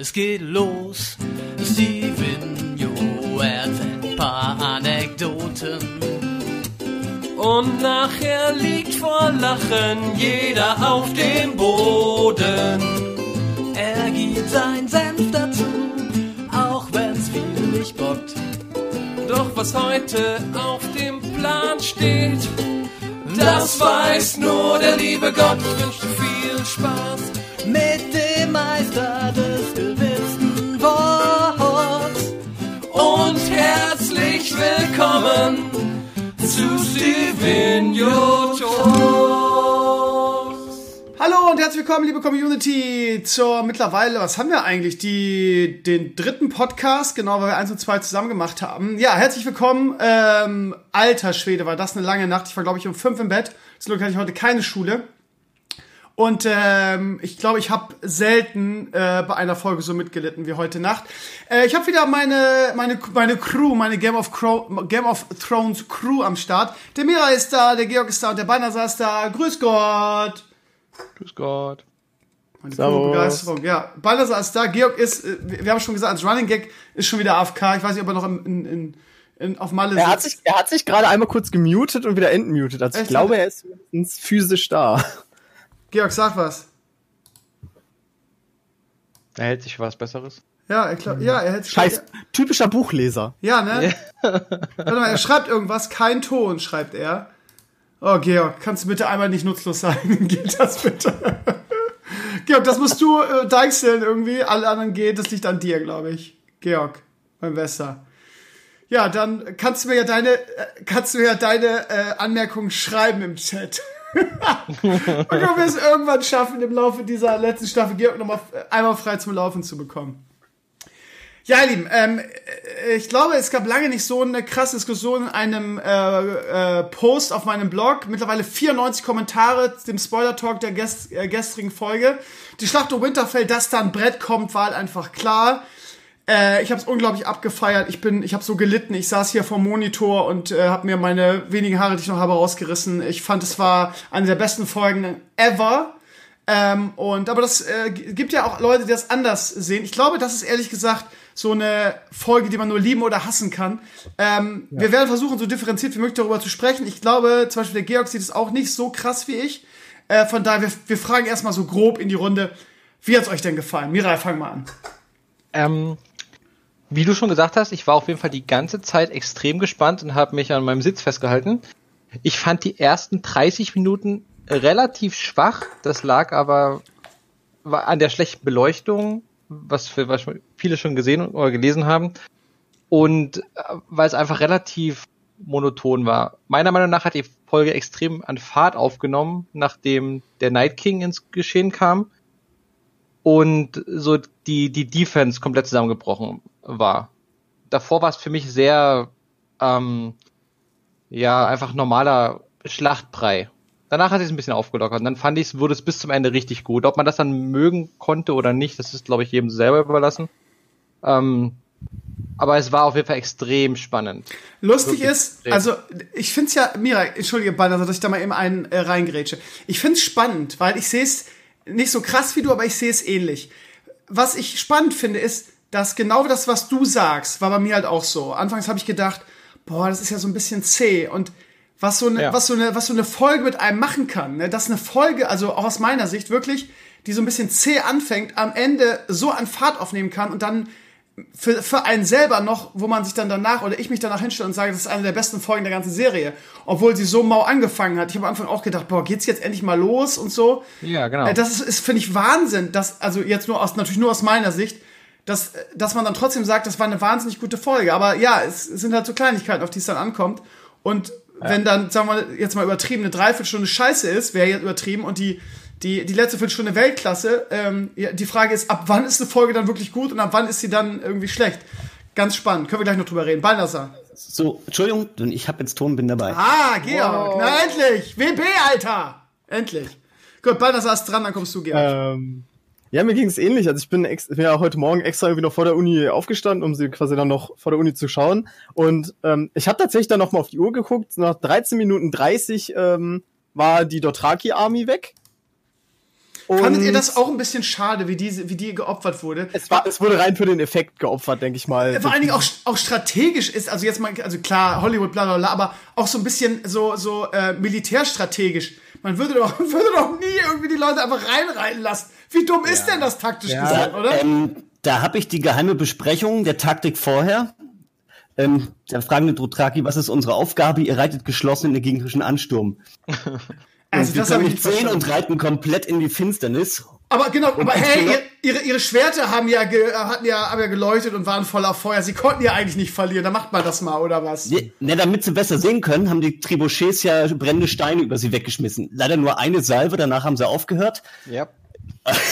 Es geht los, Steven erzählt ein paar Anekdoten. Und nachher liegt vor Lachen jeder auf dem Boden. Er gibt sein Senf dazu, auch wenn's viel nicht bockt. Doch was heute auf dem Plan steht, das weiß nur der liebe Gott. Ich wünsche viel Spaß willkommen zu Stevenio Talks. Hallo und herzlich willkommen, liebe Community, zur mittlerweile, was haben wir eigentlich? Die, den dritten Podcast, genau, weil wir eins und zwei zusammen gemacht haben. Ja, herzlich willkommen. Ähm, alter Schwede, war das eine lange Nacht. Ich war, glaube ich, um fünf im Bett. Zum Glück hatte ich heute keine Schule. Und ähm, ich glaube, ich habe selten äh, bei einer Folge so mitgelitten wie heute Nacht. Äh, ich habe wieder meine, meine, meine Crew, meine Game of, Crow, Game of Thrones Crew am Start. Der Mira ist da, der Georg ist da und der Banasa ist da. Grüß Gott. Grüß Gott. Meine Servus. Begeisterung. Ja, Balthasar ist da. Georg ist, äh, wir haben schon gesagt, als Running Gag ist schon wieder AFK. Ich weiß nicht, ob er noch in, in, in, in, auf Malle Er hat sitzt. sich, er hat sich gerade einmal kurz gemutet und wieder entmutet. Also ich Echt? glaube, er ist mindestens physisch da. Georg, sag was. Da hält sich was Besseres. Ja, er, glaub, ja, er hätte Scheiß, typischer Buchleser. Ja, ne? Warte mal, er schreibt irgendwas, kein Ton, schreibt er. Oh, Georg, kannst du bitte einmal nicht nutzlos sein? Geht das bitte? Georg, das musst du äh, deichseln irgendwie. Alle anderen geht, das liegt an dir, glaube ich. Georg, mein Bester. Ja, dann kannst du mir ja deine, äh, kannst du ja deine äh, Anmerkungen schreiben im Chat. Und wir es irgendwann schaffen, im Laufe dieser letzten Staffel Georg nochmal einmal frei zum Laufen zu bekommen. Ja, ihr Lieben, ähm, äh, ich glaube, es gab lange nicht so eine krasse Diskussion in einem äh, äh, Post auf meinem Blog. Mittlerweile 94 Kommentare dem Spoiler-Talk der gest äh, gestrigen Folge. Die Schlacht um Winterfell, dass da ein Brett kommt, war halt einfach klar. Äh, ich habe es unglaublich abgefeiert. Ich bin, ich habe so gelitten. Ich saß hier vorm Monitor und äh, habe mir meine wenigen Haare, die ich noch habe, rausgerissen. Ich fand, es war eine der besten Folgen ever. Ähm, und aber das äh, gibt ja auch Leute, die das anders sehen. Ich glaube, das ist ehrlich gesagt so eine Folge, die man nur lieben oder hassen kann. Ähm, Wir werden versuchen, so differenziert wie möglich darüber zu sprechen. Ich glaube, zum Beispiel der Georg sieht es auch nicht so krass wie ich. Äh, von daher, wir, wir fragen erstmal so grob in die Runde, wie hat's euch denn gefallen? Mirai, fang mal an. Ähm, wie du schon gesagt hast, ich war auf jeden Fall die ganze Zeit extrem gespannt und habe mich an meinem Sitz festgehalten. Ich fand die ersten 30 Minuten relativ schwach. Das lag aber an der schlechten Beleuchtung, was, für, was viele schon gesehen oder gelesen haben. Und äh, weil es einfach relativ monoton war. Meiner Meinung nach hat die Folge extrem an Fahrt aufgenommen, nachdem der Night King ins Geschehen kam und so die, die Defense komplett zusammengebrochen war. Davor war es für mich sehr, ähm, ja, einfach normaler Schlachtbrei. Danach hat es ein bisschen aufgelockert und dann fand ich, wurde es bis zum Ende richtig gut. Ob man das dann mögen konnte oder nicht, das ist, glaube ich, jedem selber überlassen. Ähm, aber es war auf jeden Fall extrem spannend. Lustig Wirklich ist, extrem. also ich find's ja, Mira, entschuldige Banner, dass ich da mal eben einen äh, reingrätsche. Ich find's spannend, weil ich sehe es nicht so krass wie du, aber ich sehe es ähnlich. Was ich spannend finde, ist, dass genau das, was du sagst, war bei mir halt auch so. Anfangs habe ich gedacht, boah, das ist ja so ein bisschen zäh und was so eine, Ja. was so eine, was so eine Folge mit einem machen kann, ne? dass eine Folge, also auch aus meiner Sicht wirklich, die so ein bisschen zäh anfängt, am Ende so an Fahrt aufnehmen kann und dann für, für einen selber noch, wo man sich dann danach oder ich mich danach hinstelle und sage, das ist eine der besten Folgen der ganzen Serie, obwohl sie so mau angefangen hat. Ich habe am Anfang auch gedacht, boah, geht's jetzt endlich mal los und so. Ja, genau. Äh, Das ist, ist finde ich Wahnsinn, dass also jetzt nur aus natürlich nur aus meiner Sicht, dass dass man dann trotzdem sagt, das war eine wahnsinnig gute Folge, aber ja, es sind halt so Kleinigkeiten, auf die es dann ankommt und wenn dann sagen wir jetzt mal übertrieben eine Dreiviertelstunde Scheiße ist, wäre jetzt übertrieben und die die, die letzte Viertelstunde Weltklasse. Ähm, ja, die Frage ist, ab wann ist eine Folge dann wirklich gut und ab wann ist sie dann irgendwie schlecht? Ganz spannend. Können wir gleich noch drüber reden. Balthasar. So, Entschuldigung, ich habe jetzt Ton, bin dabei. Ah, Georg. Na, endlich. WB, Alter. Endlich. Gut, Balthasar ist dran, dann kommst du, Georg. Ähm, ja, mir ging es ähnlich. Also ich bin, ex bin ja heute Morgen extra irgendwie noch vor der Uni aufgestanden, um sie quasi dann noch vor der Uni zu schauen. Und ähm, ich habe tatsächlich dann noch mal auf die Uhr geguckt. Nach 13 Minuten 30 ähm, war die Dothraki Army weg. Fandet ihr das auch ein bisschen schade, wie, diese, wie die geopfert wurde? Es, war, es wurde rein für den Effekt geopfert, denke ich mal. Vor allen Dingen auch, auch strategisch ist, also jetzt mal, also klar, Hollywood, bla bla bla, aber auch so ein bisschen so, so äh, militärstrategisch. Man würde doch, würde doch nie irgendwie die Leute einfach reinreiten lassen. Wie dumm ist denn das taktisch Ja. gesehen, oder? Ähm, da habe ich die geheime Besprechung der Taktik vorher. Ähm, da fragen die Dothraki, was ist unsere Aufgabe? Ihr reitet geschlossen in den gegnerischen Ansturm. also wir das habe können ich nicht sehen und reiten komplett in die Finsternis. Aber genau, aber als hey, ihr, ihre, ihre Schwerter haben ja, ge, hatten ja, haben ja geleuchtet und waren voller Feuer. Sie konnten ja eigentlich nicht verlieren. Da macht man das mal, oder was? Ne, ne, damit sie besser sehen können, haben die Tribuchets ja brennende Steine über sie weggeschmissen. Leider nur eine Salve, danach haben sie aufgehört. Ja.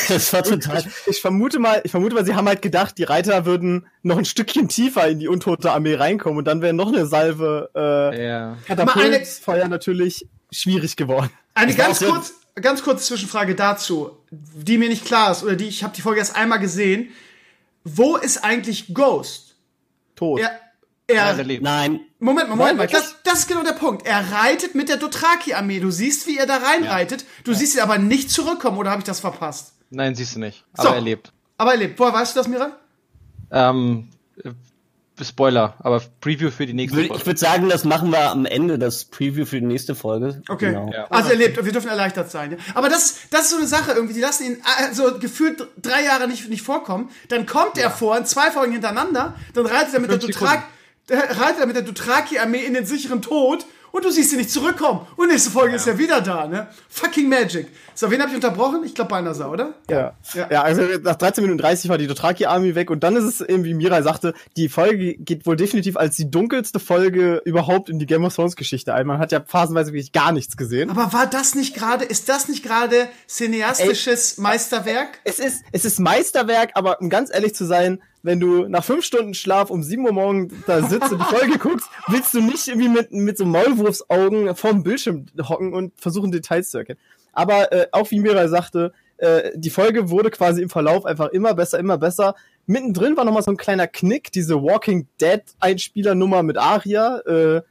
Das war total. Ich, ich vermute mal, ich vermute mal, sie haben halt gedacht, die Reiter würden noch ein Stückchen tiefer in die untote Armee reinkommen und dann wäre noch eine Salve äh, Ja. Mal eine- Katapultfeuer natürlich schwierig geworden. Eine ganz kurz, ganz kurze Zwischenfrage dazu, die mir nicht klar ist, oder die, ich habe die Folge erst einmal gesehen. Wo ist eigentlich Ghost? Tot. Er, er, Ja. Nein, Moment mal, Moment mal, das, das ist genau der Punkt. Er reitet mit der Dothraki-Armee. Du siehst, wie er da reinreitet. Du siehst ihn aber nicht zurückkommen, oder habe ich das verpasst? Nein, siehst du nicht. So. Aber er lebt. Aber er lebt. Woher weißt du das, Mira? Ähm, äh, Spoiler, aber Preview für die nächste Folge. ich würde sagen, das machen wir am Ende, das Preview für die nächste Folge. Okay. Genau. Ja. Also er lebt und wir dürfen erleichtert sein. Ja? Aber das, das ist so eine Sache irgendwie, die lassen ihn äh, so gefühlt drei Jahre nicht, nicht vorkommen. Dann kommt er vor in zwei Folgen hintereinander, dann reitet er mit der, Dothraki, äh, reitet er mit der Dothraki-Armee in den sicheren Tod und du siehst ihn nicht zurückkommen. Und nächste Folge ist er wieder da, ne? Fucking Magic. So, wen habe ich unterbrochen? Ich glaube Balnasar, oder? Ja. Ja. ja. also nach 13 Minuten 30 war die Dothraki-Armee weg und dann ist es eben, wie Mirai sagte, die Folge geht wohl definitiv als die dunkelste Folge überhaupt in die Game of Thrones Geschichte ein. Man hat ja phasenweise wirklich gar nichts gesehen. Aber war das nicht gerade, ist das nicht gerade cineastisches Meisterwerk? Es ist, es ist Meisterwerk, aber um ganz ehrlich zu sein, wenn du nach fünf Stunden Schlaf um sieben Uhr morgens da sitzt und die Folge guckst, willst du nicht irgendwie mit, mit so Maulwurfsaugen vorm Bildschirm hocken und versuchen Details zu erkennen. Aber äh, auch wie Mira sagte, äh, die Folge wurde quasi im Verlauf einfach immer besser, immer besser. Mittendrin war nochmal so ein kleiner Knick, diese Walking Dead Einspielernummer mit Aria, äh,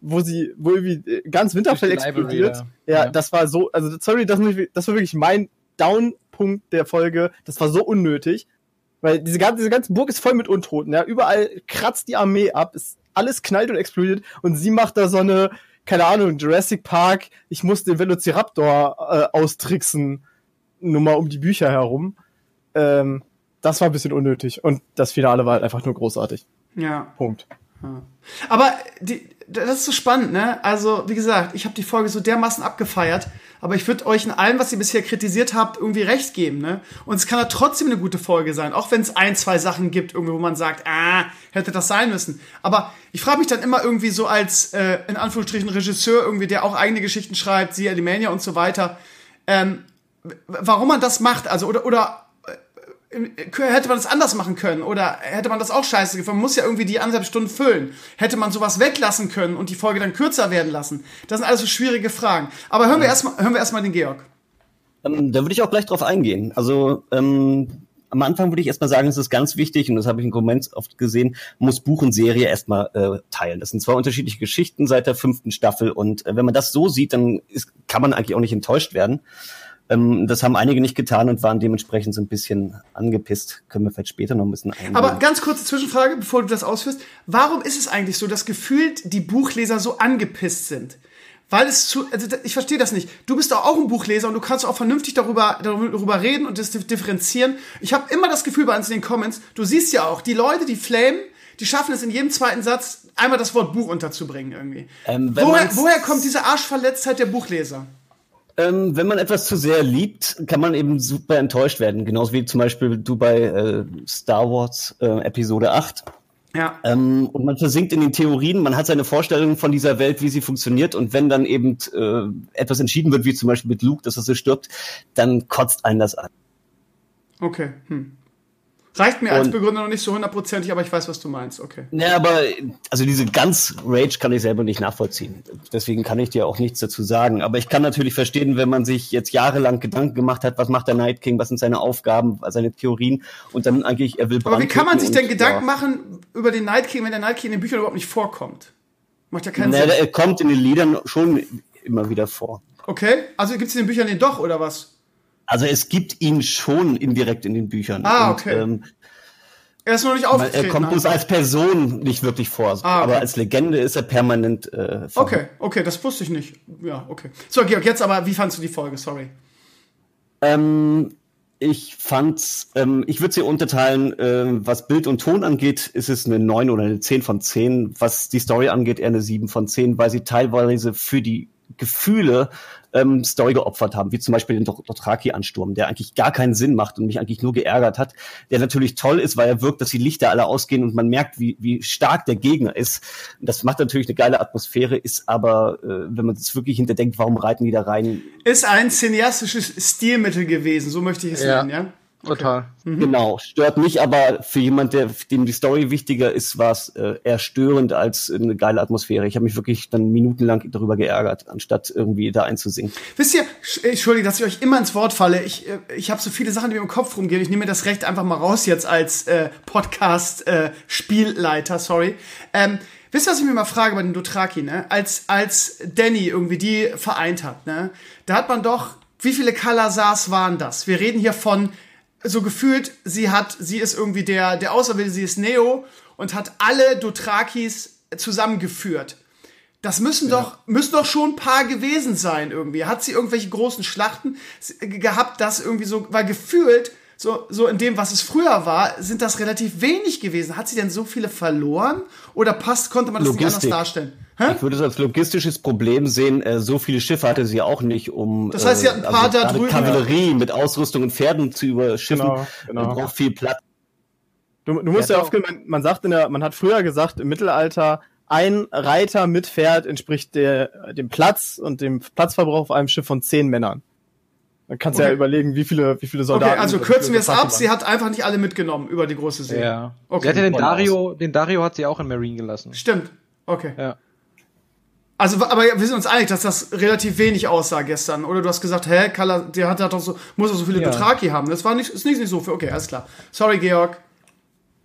wo sie, wo irgendwie äh, ganz Winterfell Library explodiert. Ja, Ja. das war so, also sorry, das, das war wirklich mein Downpunkt der Folge. Das war so unnötig. Weil diese ganze, diese ganze Burg ist voll mit Untoten, ja. Überall kratzt die Armee ab, ist alles knallt und explodiert und sie macht da so eine, keine Ahnung, Jurassic Park, ich muss den Velociraptor äh, austricksen, Nummer um die Bücher herum. Ähm, das war ein bisschen unnötig und das Finale war halt einfach nur großartig. Ja. Punkt. Aber die, das ist so spannend, ne? Also, wie gesagt, ich habe die Folge so dermaßen abgefeiert, aber ich würde euch in allem, was ihr bisher kritisiert habt, irgendwie recht geben, ne? Und es kann ja trotzdem eine gute Folge sein, auch wenn es ein, zwei Sachen gibt, irgendwie, wo man sagt, ah, hätte das sein müssen. Aber ich frage mich dann immer irgendwie so als, äh, in Anführungsstrichen, Regisseur, irgendwie, der auch eigene Geschichten schreibt, siehe Alimania und so weiter, ähm, warum man das macht, also, oder, oder hätte man das anders machen können oder hätte man das auch scheiße gefunden? Man muss ja irgendwie die anderthalb Stunden füllen. Hätte man sowas weglassen können und die Folge dann kürzer werden lassen? Das sind alles so schwierige Fragen. Aber hören wir erstmal, hören wir erstmal den Georg. Ähm, da würde ich auch gleich drauf eingehen. Also ähm, am Anfang würde ich erstmal sagen, es ist ganz wichtig, und das habe ich in Comments oft gesehen, muss Buch und Serie erstmal äh, teilen. Das sind zwei unterschiedliche Geschichten seit der fünften Staffel und äh, wenn man das so sieht, dann ist, kann man eigentlich auch nicht enttäuscht werden. Ähm, das haben einige nicht getan und waren dementsprechend so ein bisschen angepisst. Können wir vielleicht später noch ein bisschen eingehen. Aber ganz kurze Zwischenfrage, bevor du das ausführst. Warum ist es eigentlich so, dass gefühlt die Buchleser so angepisst sind? Weil es zu, also ich verstehe das nicht. Du bist auch ein Buchleser und du kannst auch vernünftig darüber, darüber reden und das dif- differenzieren. Ich habe immer das Gefühl bei uns in den Comments, du siehst ja auch, die Leute, die flamen, die schaffen es in jedem zweiten Satz, einmal das Wort Buch unterzubringen irgendwie. Ähm, woher, woher kommt diese Arschverletztheit der Buchleser? Ähm, wenn man etwas zu sehr liebt, kann man eben super enttäuscht werden. Genauso wie zum Beispiel du bei äh, Star Wars äh, Episode 8. Ja. Ähm, und man versinkt in den Theorien, man hat seine Vorstellung von dieser Welt, wie sie funktioniert. Und wenn dann eben äh, etwas entschieden wird, wie zum Beispiel mit Luke, dass er so stirbt, dann kotzt einen das an. Okay. Hm. Reicht mir als Und- Begründer noch nicht so hundertprozentig, aber ich weiß, was du meinst. Okay. Ja, aber also diese ganz Rage kann ich selber nicht nachvollziehen. Deswegen kann ich dir auch nichts dazu sagen. Aber ich kann natürlich verstehen, wenn man sich jetzt jahrelang Gedanken gemacht hat, was macht der Night King, was sind seine Aufgaben, seine Theorien und dann eigentlich er will Aber wie kann man sich denn und, Gedanken ja. machen über den Night King, wenn der Night King in den Büchern überhaupt nicht vorkommt? Macht ja keinen Na, Sinn. er kommt in den Liedern schon immer wieder vor. Okay, also gibt es in den Büchern den doch, oder was? Also es gibt ihn schon indirekt in den Büchern. Ah, Und, okay. ähm, Er ist noch nicht aufgetreten. er kommt uns als Person nicht wirklich vor, Ah, okay. aber als Legende ist er permanent äh. Okay, okay, das wusste ich nicht. Ja, okay. So, Georg, jetzt aber, wie fandst du die Folge? Sorry. Ähm, ich fand's, ähm, ich würde sie unterteilen, ähm, was Bild und Ton angeht, ist es eine 9 oder eine 10 von 10. Was die Story angeht, eher eine 7 von 10, weil sie teilweise für die Gefühle ähm, Story geopfert haben, wie zum Beispiel den Dr- Dothraki-Ansturm, der eigentlich gar keinen Sinn macht und mich eigentlich nur geärgert hat, der natürlich toll ist, weil er wirkt, dass die Lichter alle ausgehen und man merkt, wie, wie stark der Gegner ist. Das macht natürlich eine geile Atmosphäre, ist aber, äh, wenn man es wirklich hinterdenkt, warum reiten die da rein, Ist ein cineastisches Stilmittel gewesen, so möchte ich es Ja. nennen, ja? Total. Genau, stört mich, aber für jemand, der dem die Story wichtiger ist, war es äh, eher störend als eine geile Atmosphäre. Ich habe mich wirklich dann minutenlang darüber geärgert, anstatt irgendwie da einzusingen. Wisst ihr, sch- Entschuldigung, dass ich euch immer ins Wort falle. Ich, äh, ich habe so viele Sachen, die mir im Kopf rumgehen. Ich nehme mir das Recht einfach mal raus jetzt als äh, Podcast-Spielleiter, sorry. Ähm, wisst ihr, was ich mir mal frage bei den Dothraki, ne? Als, als Danny irgendwie die vereint hat, ne? Da hat man doch, wie viele Kalasars waren das? Wir reden hier von, so gefühlt, sie hat, sie ist irgendwie der, der Auserwählte, sie ist Neo und hat alle Dothrakis zusammengeführt. Das müssen doch, müssen doch schon ein paar gewesen sein irgendwie. Hat sie irgendwelche großen Schlachten gehabt, das irgendwie so, weil gefühlt, so, so in dem, was es früher war, sind das relativ wenig gewesen. Hat sie denn so viele verloren? Oder passt, konnte man das nicht Logistik. anders darstellen? Hä? Ich würde es als logistisches Problem sehen. Äh, so viele Schiffe hatte sie auch nicht, um Das heißt, sie hat ein paar da gerade drüben- Kavallerie mit Ausrüstung und Pferden zu überschiffen. Genau, genau. Man braucht viel Platz. Du, du musst Ja, ja aufgehen, man, man sagt in der, man hat früher gesagt, im Mittelalter, ein Reiter mit Pferd entspricht der, dem Platz und dem Platzverbrauch auf einem Schiff von zehn Männern. Dann kannst du Okay. ja überlegen, wie viele, wie viele Okay, Soldaten. also wie kürzen wir es ab. Sie hat einfach nicht alle mitgenommen über die große See. Ja. Okay. Sie hat ja den Dario, den Dario hat sie auch in Marine gelassen. Stimmt. Okay. Ja. Also, aber wir sind uns einig, dass das relativ wenig aussah gestern. Oder du hast gesagt, hä, Kala, der hat doch so, muss doch so viele Ja. Dothraki haben. Das war nicht, ist nicht, nicht so viel. Okay, alles klar. Sorry, Georg.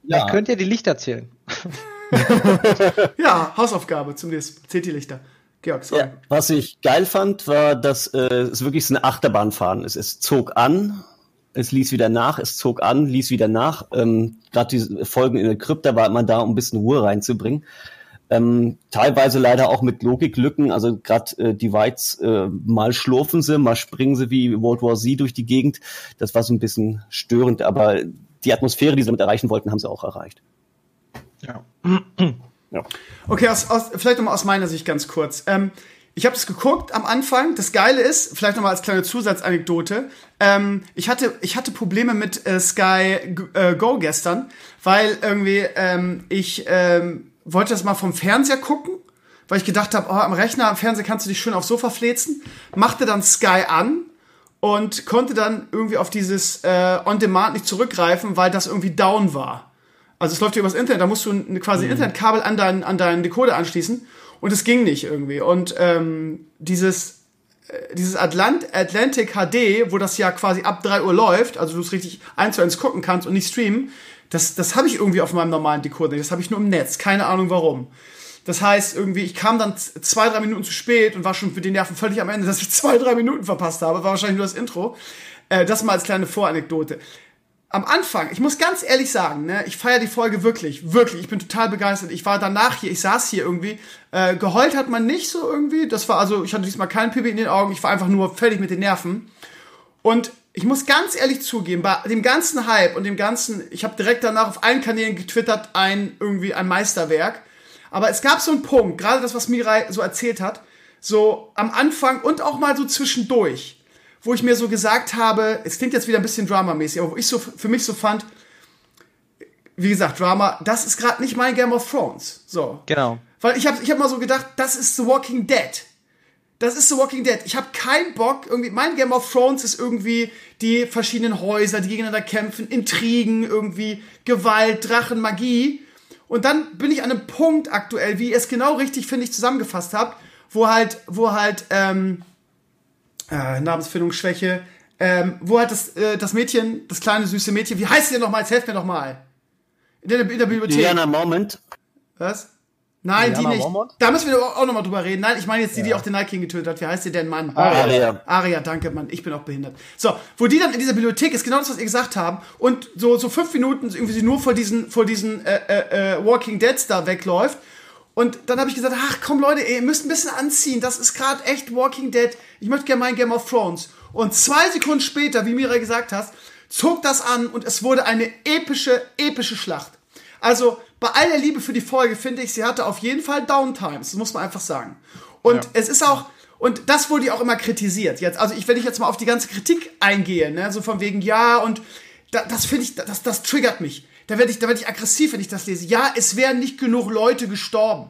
Ja, Ihr könnt ja die Lichter zählen. Ja, Hausaufgabe zum nächsten. Zählt die Lichter. Georg, sorry. Ja, was ich geil fand, war, dass äh, es wirklich so eine Achterbahnfahren ist. Es zog an, es ließ wieder nach, es zog an, ließ wieder nach. Ähm, Gerade diese Folgen in der Krypta war man da, um ein bisschen Ruhe reinzubringen. Ähm, teilweise leider auch mit Logiklücken, also gerade äh, die Whites, äh, mal schlurfen sie, mal springen sie wie World War Z durch die Gegend. Das war so ein bisschen störend, aber die Atmosphäre, die sie damit erreichen wollten, haben sie auch erreicht. Ja. Ja. Okay, aus, aus, vielleicht nochmal aus meiner Sicht ganz kurz. Ähm, ich habe das geguckt am Anfang. Das Geile ist, vielleicht nochmal als kleine Zusatzanekdote, ähm, ich, hatte, ich hatte Probleme mit äh, Sky äh, Go gestern, weil irgendwie ähm, ich ähm, wollte das mal vom Fernseher gucken, weil ich gedacht habe, oh, am Rechner, am Fernseher kannst du dich schön aufs Sofa fläzen. Machte dann Sky an und konnte dann irgendwie auf dieses äh, On-Demand nicht zurückgreifen, weil das irgendwie down war. Also es läuft hier übers Internet, da musst du ein, quasi ein Internetkabel an deinen, an deinen Decoder anschließen und es ging nicht irgendwie. Und ähm, dieses, äh, dieses Atlant Atlantic HD, wo das ja quasi ab 3 Uhr läuft, also du es richtig eins zu eins gucken kannst und nicht streamen, das, das habe ich irgendwie auf meinem normalen Decoder nicht. Das habe ich nur im Netz, keine Ahnung warum. Das heißt, irgendwie, ich kam dann zwei, drei Minuten zu spät und war schon für die Nerven völlig am Ende, dass ich zwei, drei Minuten verpasst habe. War wahrscheinlich nur das Intro. Äh, das mal als kleine Voranekdote am Anfang, ich muss ganz ehrlich sagen, ne, ich feiere die Folge wirklich, wirklich. Ich bin total begeistert. Ich war danach hier, ich saß hier irgendwie. Äh, geheult hat man nicht so irgendwie. Das war also, ich hatte diesmal kein Pipi in den Augen. Ich war einfach nur fertig mit den Nerven. Und ich muss ganz ehrlich zugeben, bei dem ganzen Hype und dem ganzen, ich habe direkt danach auf allen Kanälen getwittert, ein irgendwie ein Meisterwerk. Aber es gab so einen Punkt, gerade das, was Mirai so erzählt hat, so am Anfang und auch mal so zwischendurch, wo ich mir so gesagt habe, es klingt jetzt wieder ein bisschen dramamäßig, aber wo ich so für mich so fand, wie gesagt, Drama, das ist gerade nicht mein Game of Thrones. So. Genau. Weil ich habe ich hab mal so gedacht, das ist The Walking Dead. Das ist The Walking Dead. Ich habe keinen Bock, irgendwie, mein Game of Thrones ist irgendwie die verschiedenen Häuser, die gegeneinander kämpfen, Intrigen, irgendwie Gewalt, Drachen, Magie. Und dann bin ich an einem Punkt aktuell, wie ihr es genau richtig, finde ich, zusammengefasst habt, wo halt, wo halt, ähm, äh, Namensfindungsschwäche, ähm, wo halt das, äh, das Mädchen, das kleine süße Mädchen, wie heißt sie denn nochmal? Jetzt helft mir doch mal. In der, in der Bibliothek. Diana Moment, Was? Nein, die Lyanna nicht. Mormont? Da müssen wir auch nochmal drüber reden. Nein, ich meine jetzt die, die auch den Night King getötet hat. Wie heißt die denn, Mann? Aria. Aria, danke, Mann. Ich bin auch behindert. So, wo die dann in dieser Bibliothek ist, genau das, was ihr gesagt habt, und so, so fünf Minuten irgendwie sie nur vor diesen, vor diesen äh, äh, äh, Walking Deads da wegläuft. Und dann habe ich gesagt, ach komm Leute, ey, ihr müsst ein bisschen anziehen. Das ist gerade echt Walking Dead. Ich möchte gerne mein Game of Thrones. Und zwei Sekunden später, wie Mira gesagt hast, zog das an und es wurde eine epische, epische Schlacht. Also bei aller Liebe für die Folge finde ich, sie hatte auf jeden Fall Downtimes. Das muss man einfach sagen. Und es ist auch, und das wurde ja auch immer kritisiert. Jetzt, also ich, wenn ich jetzt mal auf die ganze Kritik eingehe, ne, so von wegen, ja, und da, das finde ich, das, das triggert mich. Da werde ich, da werde ich aggressiv, wenn ich das lese. Ja, es wären nicht genug Leute gestorben.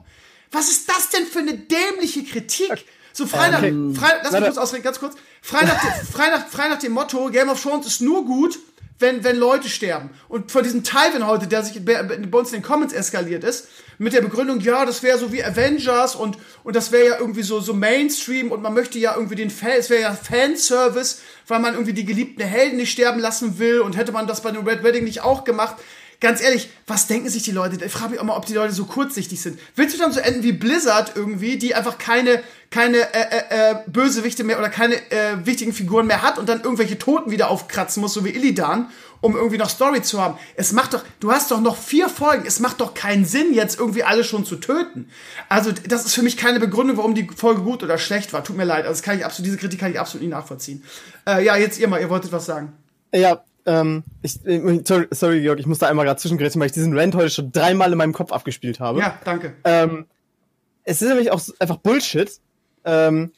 Was ist das denn für eine dämliche Kritik? So frei nach, Okay. frei, lass mich kurz ausreden, ganz kurz. Frei nach, dem- frei, nach, frei nach dem Motto, Game of Thrones ist nur gut, wenn, wenn Leute sterben. Und von diesem Tywin heute, der sich bei bei uns in den Comments eskaliert ist, mit der Begründung, ja, das wäre so wie Avengers und, und das wäre ja irgendwie so, so Mainstream und man möchte ja irgendwie den Fan, es wäre ja Fanservice, weil man irgendwie die geliebten Helden nicht sterben lassen will und hätte man das bei dem Red Wedding nicht auch gemacht. Ganz ehrlich, was denken sich die Leute? Ich frage mich auch mal, ob die Leute so kurzsichtig sind. Willst du dann so enden wie Blizzard irgendwie, die einfach keine, keine äh, äh, äh, Bösewichte mehr oder keine äh, wichtigen Figuren mehr hat und dann irgendwelche Toten wieder aufkratzen muss, so wie Illidan, um irgendwie noch Story zu haben? Es macht doch, du hast doch noch vier Folgen, es macht doch keinen Sinn, jetzt irgendwie alle schon zu töten. Also, das ist für mich keine Begründung, warum die Folge gut oder schlecht war. Tut mir leid, also das kann ich absolut, diese Kritik kann ich absolut nicht nachvollziehen. Äh, ja, jetzt ihr mal, ihr wolltet was sagen. Ja, ähm, ich, äh, sorry, sorry, Georg, ich muss da einmal gerade zwischengrätschen, weil ich diesen Rant heute schon dreimal in meinem Kopf abgespielt habe. Ja, danke. Ähm, es ist nämlich auch einfach Bullshit, ähm,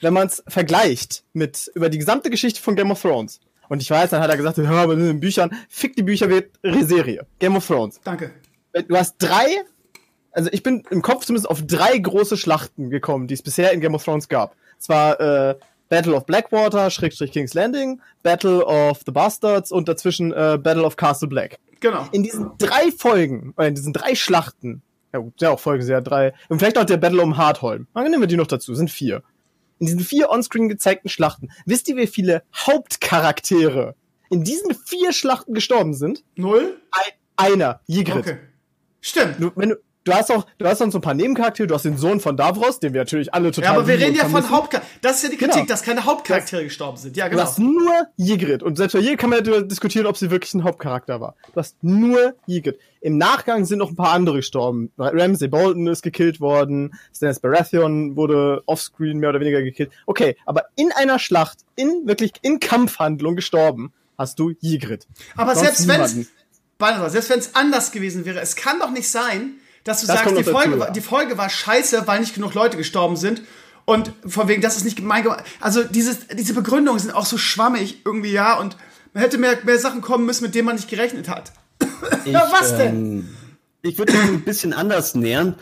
wenn man es vergleicht mit über die gesamte Geschichte von Game of Thrones. Und ich weiß, dann hat er gesagt, ja, aber in den Büchern, fick die Bücher wird Serie. Game of Thrones. Danke. Du hast drei, also ich bin im Kopf zumindest auf drei große Schlachten gekommen, die es bisher in Game of Thrones gab. Zwar äh, Battle of Blackwater, Schrägstrich King's Landing, Battle of the Bastards und dazwischen äh, Battle of Castle Black. Genau. In diesen drei Folgen, oder in diesen drei Schlachten, ja gut, ja auch Folgen sind ja drei, und vielleicht auch der Battle um Hardholm, dann nehmen wir die noch dazu, sind vier. In diesen vier onscreen gezeigten Schlachten, wisst ihr, wie viele Hauptcharaktere in diesen vier Schlachten gestorben sind? Null? Ein, einer, Ygritte. Okay. Stimmt. Wenn du, du hast auch, du hast dann so ein paar Nebencharaktere, du hast den Sohn von Davros, den wir natürlich alle total Ja, aber wir reden ja von. Hauptcharakteren. Das ist ja die Kritik, Genau. dass keine Hauptcharaktere gestorben sind. Ja, Du genau. hast nur Ygritte. Und selbst bei Ygritte kann man ja diskutieren, ob sie wirklich ein Hauptcharakter war. Du hast nur Ygritte. Im Nachgang sind noch ein paar andere gestorben. Ramsay Bolton ist gekillt worden, Stannis Baratheon wurde offscreen mehr oder weniger gekillt. Okay, aber in einer Schlacht, in wirklich in Kampfhandlung gestorben, hast du Ygritte. Aber Sonst selbst wenn selbst wenn es anders gewesen wäre, es kann doch nicht sein, dass du Das sagst, die dazu, Folge, war, ja. die Folge war scheiße, weil nicht genug Leute gestorben sind. Und von wegen, das ist nicht mein Ge- Also dieses, diese Begründungen sind auch so schwammig irgendwie, ja. Und man hätte mehr, mehr Sachen kommen müssen, mit denen man nicht gerechnet hat. ja, was denn? Ähm, ich würde das ein bisschen anders nähern.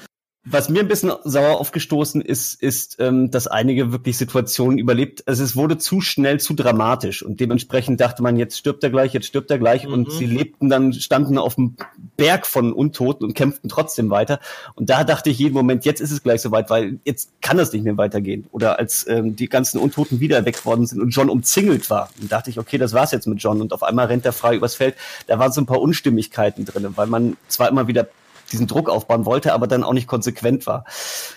Was mir ein bisschen sauer aufgestoßen ist, ist, ähm, dass einige wirklich Situationen überlebt. Also es wurde zu schnell, zu dramatisch und dementsprechend dachte man, jetzt stirbt er gleich, jetzt stirbt er gleich und sie lebten dann, standen auf dem Berg von Untoten und kämpften trotzdem weiter. Und da dachte ich jeden Moment, jetzt ist es gleich soweit, weil jetzt kann das nicht mehr weitergehen. Oder als ähm, die ganzen Untoten wieder weg worden sind und John umzingelt war, dann dachte ich, okay, das war's jetzt mit John und auf einmal rennt er frei übers Feld. Da waren so ein paar Unstimmigkeiten drin, weil man zwar immer wieder diesen Druck aufbauen wollte, aber dann auch nicht konsequent war.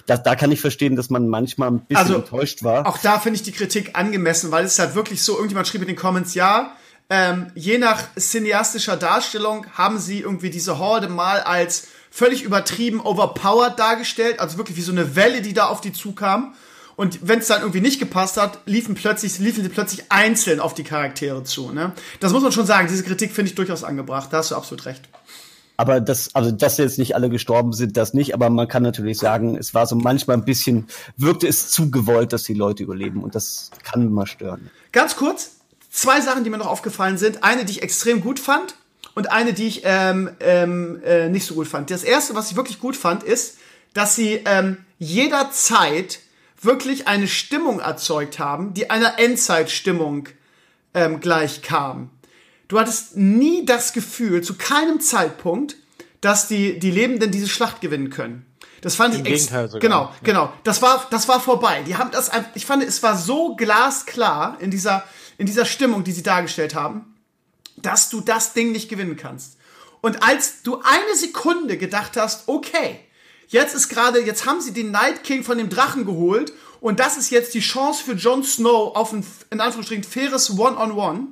Da, da kann ich verstehen, dass man manchmal ein bisschen Also, enttäuscht war. Auch da finde ich die Kritik angemessen, weil es ist halt wirklich so, irgendjemand schrieb in den Comments, ja, ähm, je nach cineastischer Darstellung haben sie irgendwie diese Horde mal als völlig übertrieben overpowered dargestellt, also wirklich wie so eine Welle, die da auf die zukam. Und wenn es dann irgendwie nicht gepasst hat, liefen plötzlich, liefen sie plötzlich einzeln auf die Charaktere zu. Ne? Das muss man schon sagen. Diese Kritik finde ich durchaus angebracht. Da hast du absolut recht. Aber das, also dass jetzt nicht alle gestorben sind, das nicht. Aber man kann natürlich sagen, es war so manchmal ein bisschen, wirkte es zu gewollt, dass die Leute überleben. Und das kann mal stören. Ganz kurz, zwei Sachen, die mir noch aufgefallen sind. Eine, die ich extrem gut fand und eine, die ich ähm, ähm, äh, nicht so gut fand. Das erste, was ich wirklich gut fand, ist, dass sie ähm, jederzeit wirklich eine Stimmung erzeugt haben, die einer Endzeitstimmung ähm, gleich kam. Du hattest nie das Gefühl, zu keinem Zeitpunkt, dass die, die Lebenden diese Schlacht gewinnen können. Das fand Im ich Gegenteil sogar. Genau, genau. Das war, das war vorbei. Die haben das, ich fand, es war so glasklar in dieser, in dieser Stimmung, die sie dargestellt haben, dass du das Ding nicht gewinnen kannst. Und als du eine Sekunde gedacht hast, okay, jetzt ist gerade, jetzt haben sie den Night King von dem Drachen geholt und das ist jetzt die Chance für Jon Snow auf ein, in Anführungsstrichen, faires One-on-One.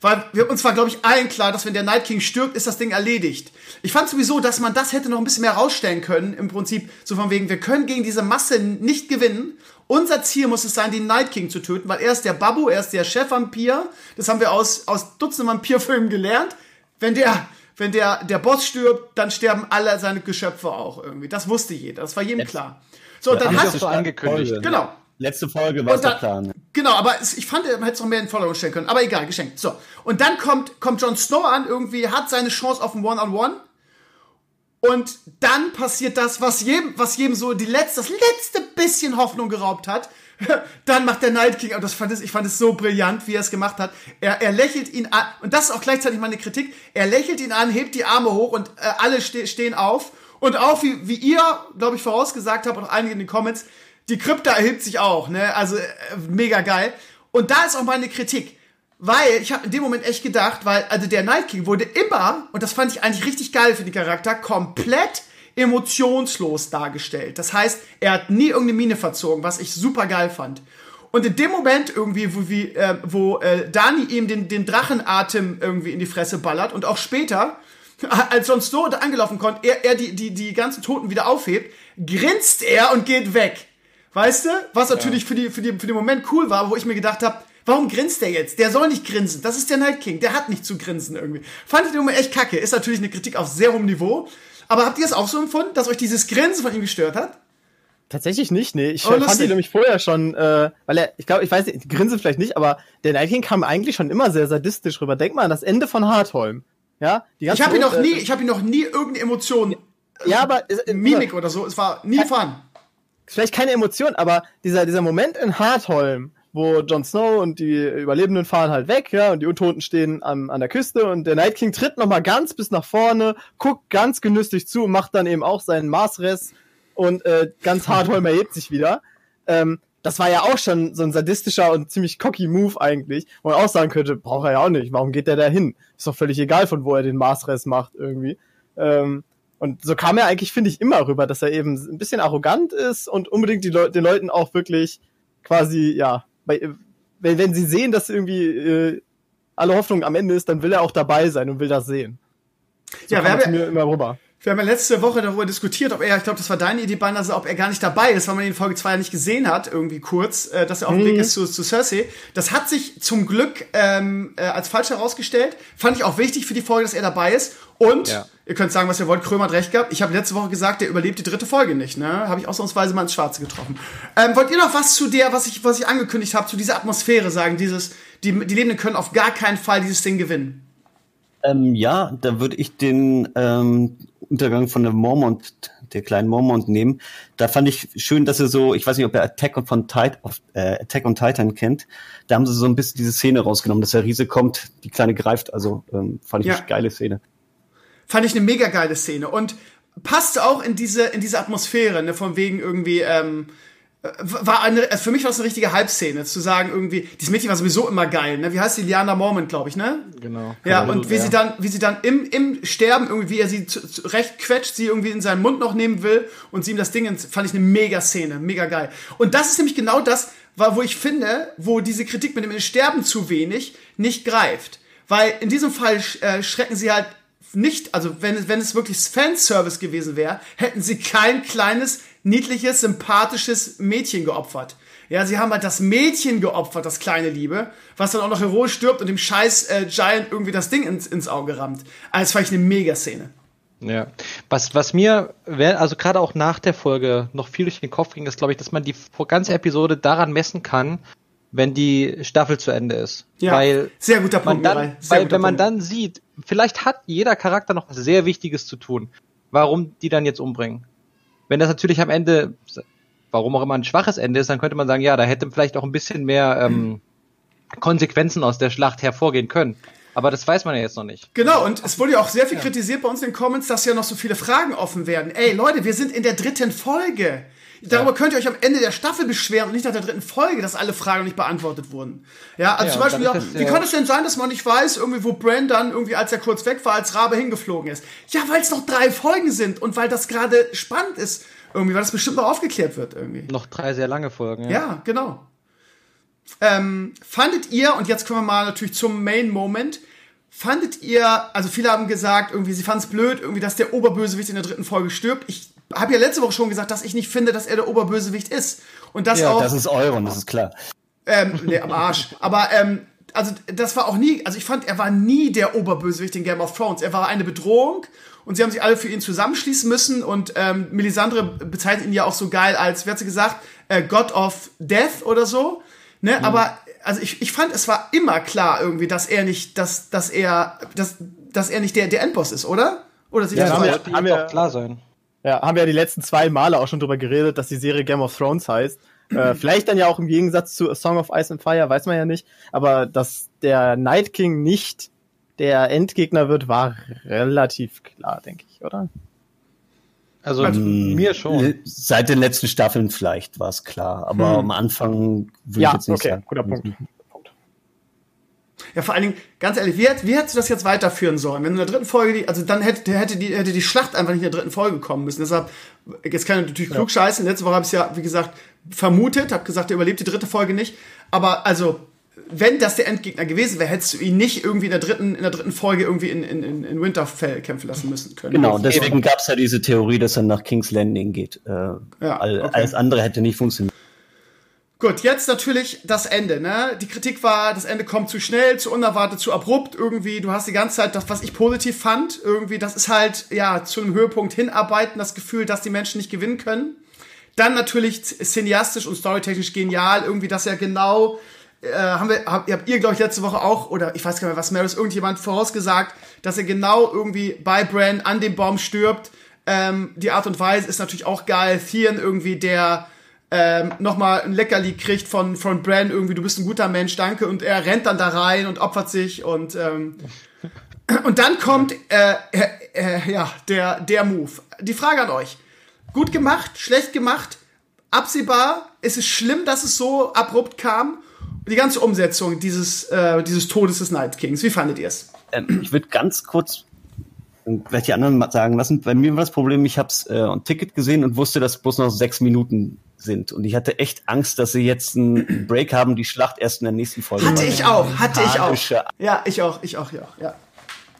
Weil wir, uns war, glaube ich, allen klar, dass wenn der Night King stirbt, ist das Ding erledigt. Ich fand sowieso, dass man das hätte noch ein bisschen mehr rausstellen können. Im Prinzip so von wegen, wir können gegen diese Masse nicht gewinnen. Unser Ziel muss es sein, den Night King zu töten, weil er ist der Babu, er ist der Chef-Vampir. Das haben wir aus, aus Dutzenden Vampirfilmen gelernt. Wenn der, wenn der, der Boss stirbt, dann sterben alle seine Geschöpfe auch irgendwie. Das wusste jeder. Das war jedem klar. So, dann haben hat sie so angekündigt. Genau. Letzte Folge war der Plan. Genau, aber ich fand, man hätte es noch mehr in den Vordergrund stellen können. Aber egal, geschenkt. So. Und dann kommt, kommt Jon Snow an, irgendwie hat seine Chance auf ein One-on-One. Und dann passiert das, was jedem, was jedem so die letzte, das letzte bisschen Hoffnung geraubt hat. Dann macht der Night King, und das fand es, ich fand es so brillant, wie er es gemacht hat. Er, er lächelt ihn an, und das ist auch gleichzeitig meine Kritik. Er lächelt ihn an, hebt die Arme hoch und äh, alle ste stehen auf. Und auch wie, wie ihr, glaube ich, vorausgesagt habt und auch einige in den Comments, die Krypta erhebt sich auch, ne? Also äh, mega geil. Und da ist auch meine Kritik. Weil ich habe in dem Moment echt gedacht, weil also der Night King wurde immer und das fand ich eigentlich richtig geil für den Charakter komplett emotionslos dargestellt. Das heißt, er hat nie irgendeine Mine verzogen, was ich super geil fand. Und in dem Moment irgendwie, wo, wie, äh, wo äh, Dani ihm den, den Drachenatem irgendwie in die Fresse ballert und auch später, als Snow da angelaufen kommt, er, er die, die, die ganzen Toten wieder aufhebt, grinst er und geht weg. Weißt du? Was natürlich für, die, für, die, für den Moment cool war, wo ich mir gedacht habe, warum grinst der jetzt? Der soll nicht grinsen. Das ist der Night King. Der hat nicht zu grinsen irgendwie. Fand ich den Moment echt kacke. Ist natürlich eine Kritik auf sehr hohem Niveau. Aber habt ihr es auch so empfunden, dass euch dieses Grinsen von ihm gestört hat? Tatsächlich nicht, nee. Ich Oh, fand ihn nämlich vorher schon, äh, weil er, ich glaube, ich weiß nicht, Grinse vielleicht nicht, aber der Night King kam eigentlich schon immer sehr sadistisch rüber. Denk mal an das Ende von Hardholm. Ja, die Ich ganze habe ihn noch äh, nie, ich habe ihn noch nie irgendeine Emotion, Ja, aber äh, äh, Mimik oder so. Es war nie vorhanden. Vielleicht keine Emotion, aber dieser, dieser Moment in Hardholm, wo Jon Snow und die Überlebenden fahren halt weg, ja, und die Untoten stehen am, an der Küste und der Night King tritt nochmal ganz bis nach vorne, guckt ganz genüsslich zu und macht dann eben auch seinen Marsrest und äh, ganz Hardholm erhebt sich wieder. Ähm, das war ja auch schon so ein sadistischer und ziemlich cocky Move eigentlich, wo man auch sagen könnte, braucht er ja auch nicht, warum geht der da hin? Ist doch völlig egal, von wo er den Marsrest macht irgendwie. Ähm, und so kam er eigentlich, finde ich, immer rüber, dass er eben ein bisschen arrogant ist und unbedingt die Leu den Leuten auch wirklich quasi, ja, bei, wenn, wenn sie sehen, dass irgendwie äh, alle Hoffnung am Ende ist, dann will er auch dabei sein und will das sehen. So Ja, ja- mir immer rüber. Wir haben ja letzte Woche darüber diskutiert, ob er, ich glaube, das war deine Idee, Bein, also ob er gar nicht dabei ist, weil man ihn in Folge 2 ja nicht gesehen hat, irgendwie kurz, äh, dass er auf dem Weg ist zu, zu Cersei. Das hat sich zum Glück ähm, äh, als falsch herausgestellt. Fand ich auch wichtig für die Folge, dass er dabei ist. Und, Ja. ihr könnt sagen, was ihr wollt, Krömer hat recht gehabt. Ich habe letzte Woche gesagt, der überlebt die dritte Folge nicht, ne? Habe ich ausnahmsweise mal ins Schwarze getroffen. Ähm, wollt ihr noch was zu der, was ich, was ich angekündigt habe, zu dieser Atmosphäre sagen? Dieses, die, die Lebenden können auf gar keinen Fall dieses Ding gewinnen. Ähm, ja, da würde ich den ähm, Untergang von der Mormont, der kleinen Mormont nehmen. Da fand ich schön, dass er so, ich weiß nicht, ob er Attack on, von Tit auf, äh, Attack on Titan kennt. Da haben sie so ein bisschen diese Szene rausgenommen, dass der Riese kommt, die Kleine greift. Also ähm, fand ich Ja. eine geile Szene. Fand ich eine mega geile Szene und passte auch in diese, in diese Atmosphäre, ne, von wegen irgendwie, ähm, äh, war eine, also für mich war es eine richtige Halbszene, zu sagen irgendwie, dieses Mädchen war sowieso immer geil, ne, wie heißt die, Liana Mormont, glaube ich, ne? Genau. Ja, und wie ja. sie dann, wie sie dann im, im Sterben irgendwie, wie er sie zu, zu, recht quetscht, sie irgendwie in seinen Mund noch nehmen will und sie ihm das Ding ins, fand ich eine mega Szene, mega geil. Und das ist nämlich genau das, war, wo ich finde, wo diese Kritik mit dem Sterben zu wenig nicht greift. Weil in diesem Fall äh, schrecken sie halt nicht, also wenn, es- wenn es wirklich Fanservice gewesen wäre, hätten sie kein kleines, niedliches, sympathisches Mädchen geopfert. Ja, sie haben halt das Mädchen geopfert, das kleine Liebe, was dann auch noch heroisch stirbt und dem scheiß äh, Giant irgendwie das Ding ins, ins Auge rammt. Also fand ich eine Mega-Szene. Ja. Was, was mir, also gerade auch nach der Folge noch viel durch den Kopf ging, ist, glaube ich, dass man die ganze Episode daran messen kann, wenn die Staffel zu Ende ist. Ja, Weil sehr guter man Punkt, dann, weil guter wenn man Punkt. dann sieht, vielleicht hat jeder Charakter noch was sehr Wichtiges zu tun, warum die dann jetzt umbringen. Wenn das natürlich am Ende, warum auch immer ein schwaches Ende ist, dann könnte man sagen, ja, da hätte vielleicht auch ein bisschen mehr ähm, Konsequenzen aus der Schlacht hervorgehen können. Aber das weiß man ja jetzt noch nicht. Genau, und es wurde ja auch sehr viel kritisiert bei uns in den Comments, dass ja noch so viele Fragen offen werden. Ey, Leute, wir sind in der dritten Folge. Darüber könnt ihr euch am Ende der Staffel beschweren und nicht nach der dritten Folge, dass alle Fragen nicht beantwortet wurden. Ja, also Ja, zum Beispiel, ja, ist das wie ja- kann es denn sein, dass man nicht weiß, irgendwie, wo Bran dann irgendwie, als er kurz weg war, als Rabe hingeflogen ist? Ja, weil es noch drei Folgen sind und weil das gerade spannend ist, irgendwie, weil das bestimmt noch aufgeklärt wird, irgendwie. Noch drei sehr lange Folgen. Ja. Ja, genau. Ähm, fandet ihr, und jetzt kommen wir mal natürlich zum Main-Moment, fandet ihr, also viele haben gesagt, irgendwie, sie fanden es blöd, irgendwie, dass der Oberbösewicht in der dritten Folge stirbt. Ich habe ja letzte Woche schon gesagt, dass ich nicht finde, dass er der Oberbösewicht ist. Und das Ja, auch. das ist Euron, das ist klar. Ähm, nee, am Arsch. Aber, ähm, also, das war auch nie, also ich fand, er war nie der Oberbösewicht in Game of Thrones. Er war eine Bedrohung und sie haben sich alle für ihn zusammenschließen müssen und, ähm, Melisandre bezeichnet ihn ja auch so geil als, wie hat sie gesagt, äh, God of Death oder so. Ne, aber, also ich, ich fand, es war immer klar irgendwie, dass er nicht, dass, dass er, dass, dass er nicht der, der Endboss ist, oder? Oder sieht Ja, das haben falsch? wir- haben doch klar sein. Ja, haben wir ja die letzten zwei Male auch schon drüber geredet, dass die Serie Game of Thrones heißt. Äh, vielleicht dann ja auch im Gegensatz zu A Song of Ice and Fire, weiß man ja nicht. Aber dass der Night King nicht der Endgegner wird, war relativ klar, denke ich, oder? Also mir schon. Seit den letzten Staffeln vielleicht war es klar, aber am Anfang würde ich jetzt nicht sagen. guter Punkt. Ja, vor allen Dingen, ganz ehrlich, wie, wie hättest du das jetzt weiterführen sollen? Wenn du in der dritten Folge, die, also dann hätte, hätte, die, hätte die Schlacht einfach nicht in der dritten Folge kommen müssen. Deshalb, jetzt kann ich natürlich klug scheißen. Letzte Woche habe ich es ja, wie gesagt, vermutet, habe gesagt, er überlebt die dritte Folge nicht. Aber also, wenn das der Endgegner gewesen wäre, hättest du ihn nicht irgendwie in der dritten, in der dritten Folge irgendwie in, in, in, in Winterfell kämpfen lassen müssen können. Genau, deswegen gab es ja diese Theorie, dass er nach King's Landing geht. Äh, all, okay. Alles andere hätte nicht funktioniert. Gut, jetzt natürlich das Ende, ne? Die Kritik war, das Ende kommt zu schnell, zu unerwartet, zu abrupt irgendwie. Du hast die ganze Zeit das, was ich positiv fand, irgendwie, das ist halt, ja, zu einem Höhepunkt hinarbeiten, das Gefühl, dass die Menschen nicht gewinnen können. Dann natürlich cineastisch und storytechnisch genial, irgendwie, dass er genau, äh, haben wir, hab, habt ihr, glaube ich, letzte Woche auch, oder ich weiß gar nicht mehr, was Maris, irgendjemand vorausgesagt, dass er genau irgendwie bei Bran an dem Baum stirbt. Ähm, die Art und Weise ist natürlich auch geil. Theon irgendwie, der ähm, nochmal ein Leckerli kriegt von, von Bran, irgendwie, du bist ein guter Mensch, danke. Und er rennt dann da rein und opfert sich und, ähm, und dann kommt, äh, äh, äh, ja, der, der Move. Die Frage an euch. Gut gemacht, schlecht gemacht, absehbar, ist es schlimm, dass es so abrupt kam? Die ganze Umsetzung dieses, äh, dieses Todes des Night Kings, wie fandet ihr es? Ähm, ich würde ganz kurz und vielleicht die anderen mal sagen lassen. Bei mir war das Problem, ich habe es äh, ein Ticket gesehen und wusste, dass bloß noch sechs Minuten sind. Und ich hatte echt Angst, dass sie jetzt einen Break haben, die Schlacht erst in der nächsten Folge. Hatte ich auch, hatte ich auch. Ja, ich auch, ich auch, ja, ja.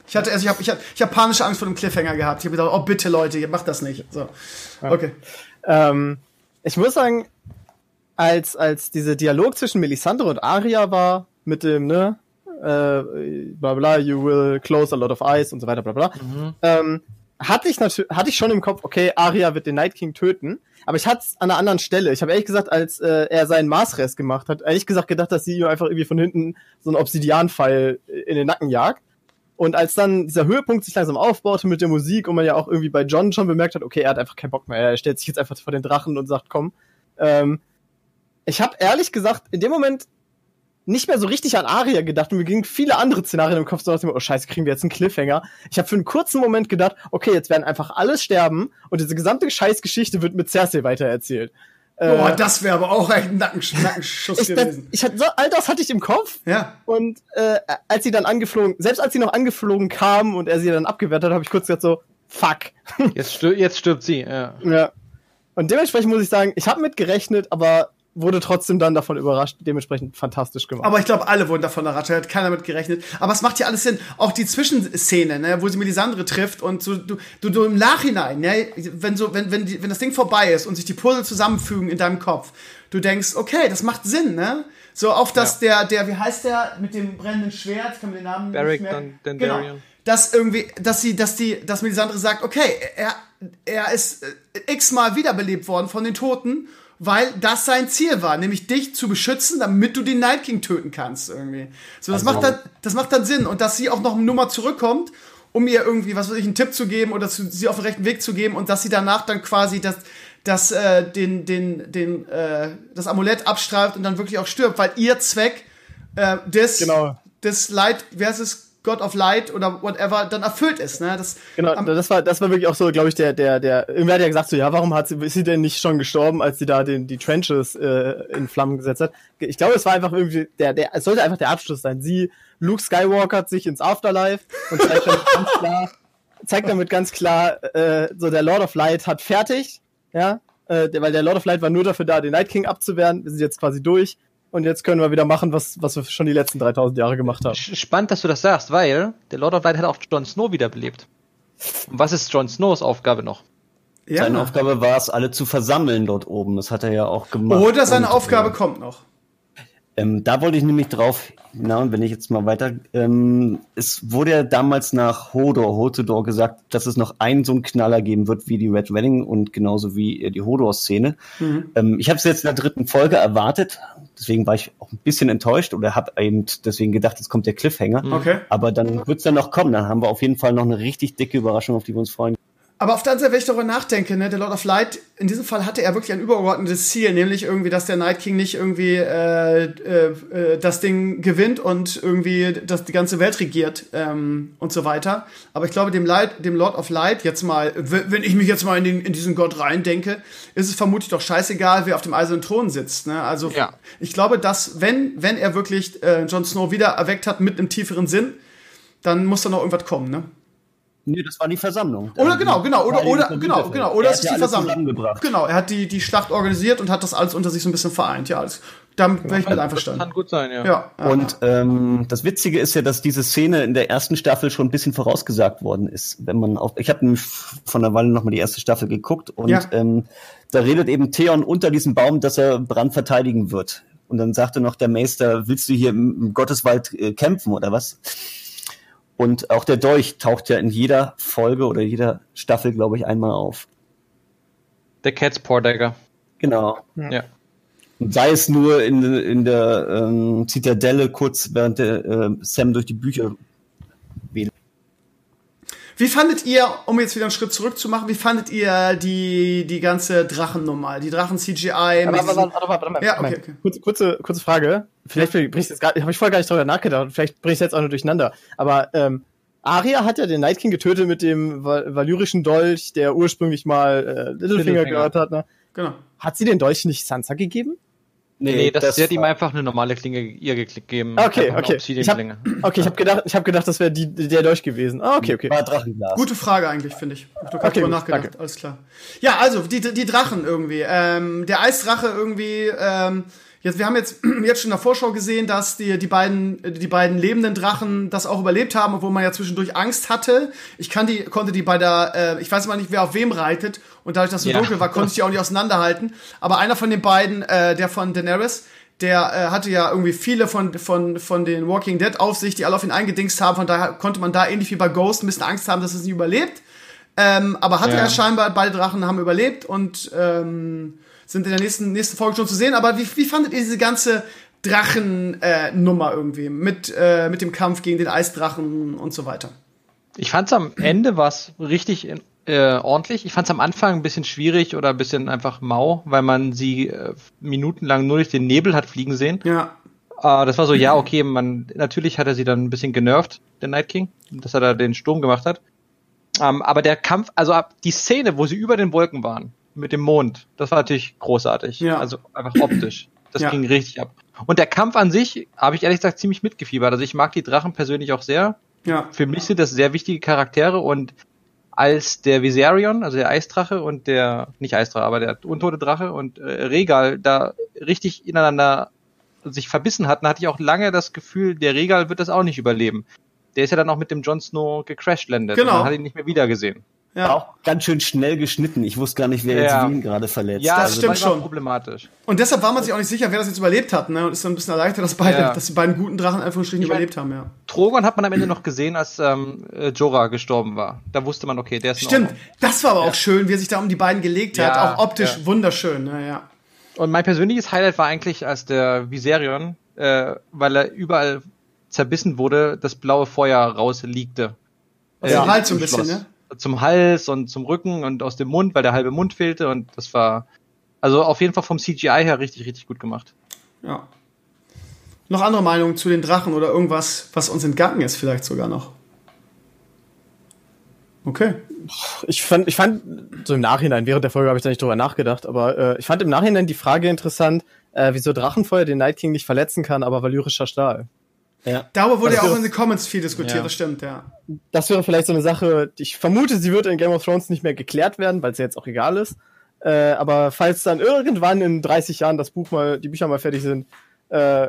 Ich hatte, also ich habe, ich hab, ich hab panische Angst vor dem Cliffhanger gehabt. Ich habe gedacht, oh bitte Leute, ihr macht das nicht. So, okay. Ähm, ich muss sagen, als, als dieser Dialog zwischen Melisandre und Arya war, mit dem, ne, äh, bla bla, you will close a lot of eyes und so weiter, bla bla, ähm, hatte ich natürlich, hatte ich schon im Kopf, okay, Arya wird den Night King töten, aber ich hatte es an einer anderen Stelle. Ich habe ehrlich gesagt, als äh, er seinen Marsrest gemacht hat, ehrlich gesagt gedacht, dass sie ihm einfach irgendwie von hinten so einen Obsidianpfeil in den Nacken jagt. Und als dann dieser Höhepunkt sich langsam aufbaute mit der Musik und man ja auch irgendwie bei John schon bemerkt hat, okay, er hat einfach keinen Bock mehr, er stellt sich jetzt einfach vor den Drachen und sagt, komm. Ähm, ich habe ehrlich gesagt in dem Moment nicht mehr so richtig an Aria gedacht und mir gingen viele andere Szenarien im Kopf so nach dem, oh scheiße, kriegen wir jetzt einen Cliffhanger. Ich habe für einen kurzen Moment gedacht, okay, jetzt werden einfach alle sterben und diese gesamte Scheißgeschichte wird mit Cersei weitererzählt. Boah, Äh, das wäre aber auch ein Nackensch Nackenschuss ich, das, gewesen. ich hatte, so, all das hatte ich im Kopf. Ja. Und äh, als sie dann angeflogen, selbst als sie noch angeflogen kam und er sie dann abgewehrt hat, habe ich kurz gesagt so, fuck. Jetzt, stir jetzt stirbt sie, ja. ja. Und dementsprechend muss ich sagen, ich habe mit gerechnet, aber wurde trotzdem dann davon überrascht. Dementsprechend fantastisch gemacht. Aber ich glaube, alle wurden davon überrascht, hat keiner damit gerechnet. Aber es macht ja alles Sinn. Auch die Zwischenszene, ne, wo sie Melisandre trifft und so, du, du, du im Nachhinein, ne, wenn so, wenn, wenn, die, wenn das Ding vorbei ist und sich die Puzzle zusammenfügen in deinem Kopf, du denkst, okay, das macht Sinn, ne? So auf dass der, der, wie heißt der, mit dem brennenden Schwert, ich kann mir den Namen Beric nicht merken. Don- Genau. Dondarrion. Dass irgendwie, dass sie, dass die, dass Melisandre sagt, okay, er, er ist äh, x-mal wiederbelebt worden von den Toten, weil das sein Ziel war, nämlich dich zu beschützen, damit du den Night King töten kannst, irgendwie. So, das Also- macht dann, das macht dann Sinn. Und dass sie auch noch eine Nummer zurückkommt, um ihr irgendwie, was weiß ich, einen Tipp zu geben oder zu, sie auf den rechten Weg zu geben und dass sie danach dann quasi das, das, äh, den, den, den, äh, das Amulett abstreift und dann wirklich auch stirbt, weil ihr Zweck, äh, des, Genau. des Light, es? God of Light oder whatever dann erfüllt ist. Ne? Das, Genau, das war, das war wirklich auch so, glaube ich, der, der, der, irgendwer hat ja gesagt so, ja, warum hat sie, ist sie denn nicht schon gestorben, als sie da den, die Trenches äh, in Flammen gesetzt hat? Ich glaube, es war einfach irgendwie, der, der, es sollte einfach der Abschluss sein. Sie, Luke Skywalker hat sich ins Afterlife und zeigt damit ganz klar, zeigt damit ganz klar, äh, so der Lord of Light hat fertig, ja, äh, weil der Lord of Light war nur dafür da, den Night King abzuwehren. Wir sind jetzt quasi durch und jetzt können wir wieder machen, was, was wir schon die letzten 3000 Jahre gemacht haben. Spannend, dass du das sagst, weil der Lord of Light hat auch Jon Snow wiederbelebt. Und was ist Jon Snows Aufgabe noch? ja. Seine Aufgabe war es, alle zu versammeln dort oben. Das hat er ja auch gemacht. Oder seine Und, Aufgabe äh, kommt noch. Ähm, da wollte ich nämlich drauf, na, und wenn ich jetzt mal weiter, ähm, es wurde ja damals nach Hodor, Hotodor gesagt, dass es noch einen so einen Knaller geben wird wie die Red Wedding und genauso wie äh, die Hodor-Szene. Ähm, ich habe es jetzt in der dritten Folge erwartet, deswegen war ich auch ein bisschen enttäuscht oder habe eben deswegen gedacht, es kommt der Cliffhanger. Okay. Aber dann wird's dann noch kommen, dann haben wir auf jeden Fall noch eine richtig dicke Überraschung, auf die wir uns freuen. Aber auf der anderen Seite, wenn ich darüber nachdenke, ne, der Lord of Light, in diesem Fall hatte er wirklich ein übergeordnetes Ziel, nämlich irgendwie, dass der Night King nicht irgendwie äh, äh, äh, das Ding gewinnt und irgendwie das, die ganze Welt regiert ähm, und so weiter. Aber ich glaube, dem, Light, dem Lord of Light, jetzt mal, wenn ich mich jetzt mal in, den, in diesen Gott reindenke, ist es vermutlich doch scheißegal, wer auf dem eisernen Thron sitzt. Ne? Also Ja. ich glaube, dass wenn, wenn er wirklich äh, Jon Snow wieder erweckt hat mit einem tieferen Sinn, dann muss da noch irgendwas kommen, ne? Nee, das war die Versammlung. Oder genau, genau, oder, oder, genau, genau, oder Er es hat ist die Versammlung. Genau, er hat die, die Schlacht organisiert und hat das alles unter sich so ein bisschen vereint, ja, alles. Damit wäre ich mit Kann einverstanden. gut sein, ja. Ja. Und ähm, das Witzige ist ja, dass diese Szene in der ersten Staffel schon ein bisschen vorausgesagt worden ist. Wenn man auf, ich habe nämlich von der Weile noch mal die erste Staffel geguckt und Ja. ähm, da redet eben Theon unter diesem Baum, dass er Brand verteidigen wird. Und dann sagte noch der Meister, willst du hier im, im Gotteswald äh, kämpfen oder was? Und auch der Dolch taucht ja in jeder Folge oder jeder Staffel, glaube ich, einmal auf. Der Cat's Paw Dagger. Genau. Ja. Und sei es nur in, in der ähm, Zitadelle kurz während der äh, Sam durch die Bücher Wie fandet ihr, um jetzt wieder einen Schritt zurück zu machen, wie fandet ihr die, die ganze Drachennummer, die Drachen-CGI? Ja, okay, okay. Kurze, kurze, kurze Frage. Vielleicht bringe ich jetzt gerade, habe ich vorher gar nicht drüber nachgedacht. Vielleicht ich jetzt auch nur durcheinander. Aber ähm, Arya hat ja den Night King getötet mit dem val valyrischen Dolch, der ursprünglich mal äh, Littlefinger Littlefinger. gehört hat. Ne? Genau. Hat sie den Dolch nicht Sansa gegeben? Nee, das, sie hat ihm einfach eine normale Klinge ihr geklickt gegeben. Okay, Einfach eine okay. Ich hab, okay, ich habe gedacht, ich habe gedacht, das wäre die der Dolch gewesen. Ah, okay, okay. war Drachenglas. Gute Frage eigentlich, finde ich. Ich habe gerade Okay, drüber nachgedacht, danke. alles klar. Ja, also, die, die Drachen irgendwie. Ähm, der Eisdrache irgendwie, ähm, jetzt, wir haben jetzt, jetzt schon in der Vorschau gesehen, dass die, die, beiden, die beiden lebenden Drachen das auch überlebt haben, obwohl man ja zwischendurch Angst hatte. Ich kann die, konnte die bei der, äh, ich weiß mal nicht, wer auf wem reitet, und dadurch, dass es so Ja. dunkel war, konnte ich die auch nicht auseinanderhalten. Aber einer von den beiden, äh, der von Daenerys, der äh, hatte ja irgendwie viele von, von, von den Walking Dead auf sich, die alle auf ihn eingedingst haben. Von daher konnte man da ähnlich wie bei Ghost ein bisschen Angst haben, dass es nicht überlebt. Ähm, aber hatte Ja. er scheinbar, beide Drachen haben überlebt und ähm, sind in der nächsten, nächsten Folge schon zu sehen. Aber wie, wie fandet ihr diese ganze Drachen-Nummer irgendwie mit, äh, mit dem Kampf gegen den Eisdrachen und so weiter? Ich fand's am Ende was richtig äh, ordentlich. Ich fand's am Anfang ein bisschen schwierig oder ein bisschen einfach mau, weil man sie äh, minutenlang nur durch den Nebel hat fliegen sehen. Ja, Äh, das war so, ja, okay, man, natürlich hat er sie dann ein bisschen genervt, der Night King, dass er da den Sturm gemacht hat. Ähm, aber der Kampf, also ab die Szene, wo sie über den Wolken waren, mit dem Mond, das war natürlich großartig. Ja. Also einfach optisch. Das Ja. ging richtig ab. Und der Kampf an sich habe ich ehrlich gesagt ziemlich mitgefiebert. Also ich mag die Drachen persönlich auch sehr. ja. Für mich sind das sehr wichtige Charaktere und als der Viserion, also der Eisdrache und der, nicht Eisdrache, aber der untote Drache und äh, Regal da richtig ineinander sich verbissen hatten, hatte ich auch lange das Gefühl, der Regal wird das auch nicht überleben. Der ist ja dann auch mit dem Jon Snow gecrashlandet. Genau. Und Man hat ihn nicht mehr wiedergesehen. Ja. Auch ganz schön schnell geschnitten. Ich wusste gar nicht, wer Ja. jetzt wen gerade verletzt. Ja, Das das stimmt war schon. problematisch. Und deshalb war man sich auch nicht sicher, wer das jetzt überlebt hat, ne? Und ist dann ein bisschen erleichtert, dass beide, Ja. dass die beiden guten Drachen einfach Ich mein- überlebt haben, ja. Drogon hat man am Ende noch gesehen, als ähm, äh, Jorah gestorben war. Da wusste man, okay, der ist Stimmt, das war aber auch schön, wie er sich da um die beiden gelegt hat. Ja, auch optisch ja. wunderschön, ne? ja. Und mein persönliches Highlight war eigentlich, als der Viserion, äh, weil er überall zerbissen wurde, das blaue Feuer rausliegte. Aus dem Hals so ein bisschen, Schloss. ne? Zum Hals und zum Rücken und aus dem Mund, weil der halbe Mund fehlte und das war also auf jeden Fall vom CGI her richtig, richtig gut gemacht. Ja. noch andere Meinungen zu den Drachen oder irgendwas, was uns entgangen ist, vielleicht sogar noch? Okay. Ich fand, ich fand, so im Nachhinein, während der Folge habe ich da nicht drüber nachgedacht, aber äh, ich fand im Nachhinein die Frage interessant, äh, wieso Drachenfeuer den Night King nicht verletzen kann, aber valyrischer Stahl. Ja. Darüber wurde Das ja auch in den Comments viel diskutiert, Ja. das stimmt, ja. Das wäre vielleicht so eine Sache, ich vermute, sie wird in Game of Thrones nicht mehr geklärt werden, weil es ja jetzt auch egal ist. Äh, aber falls dann irgendwann in 30 Jahren das Buch mal, die Bücher mal fertig sind, äh,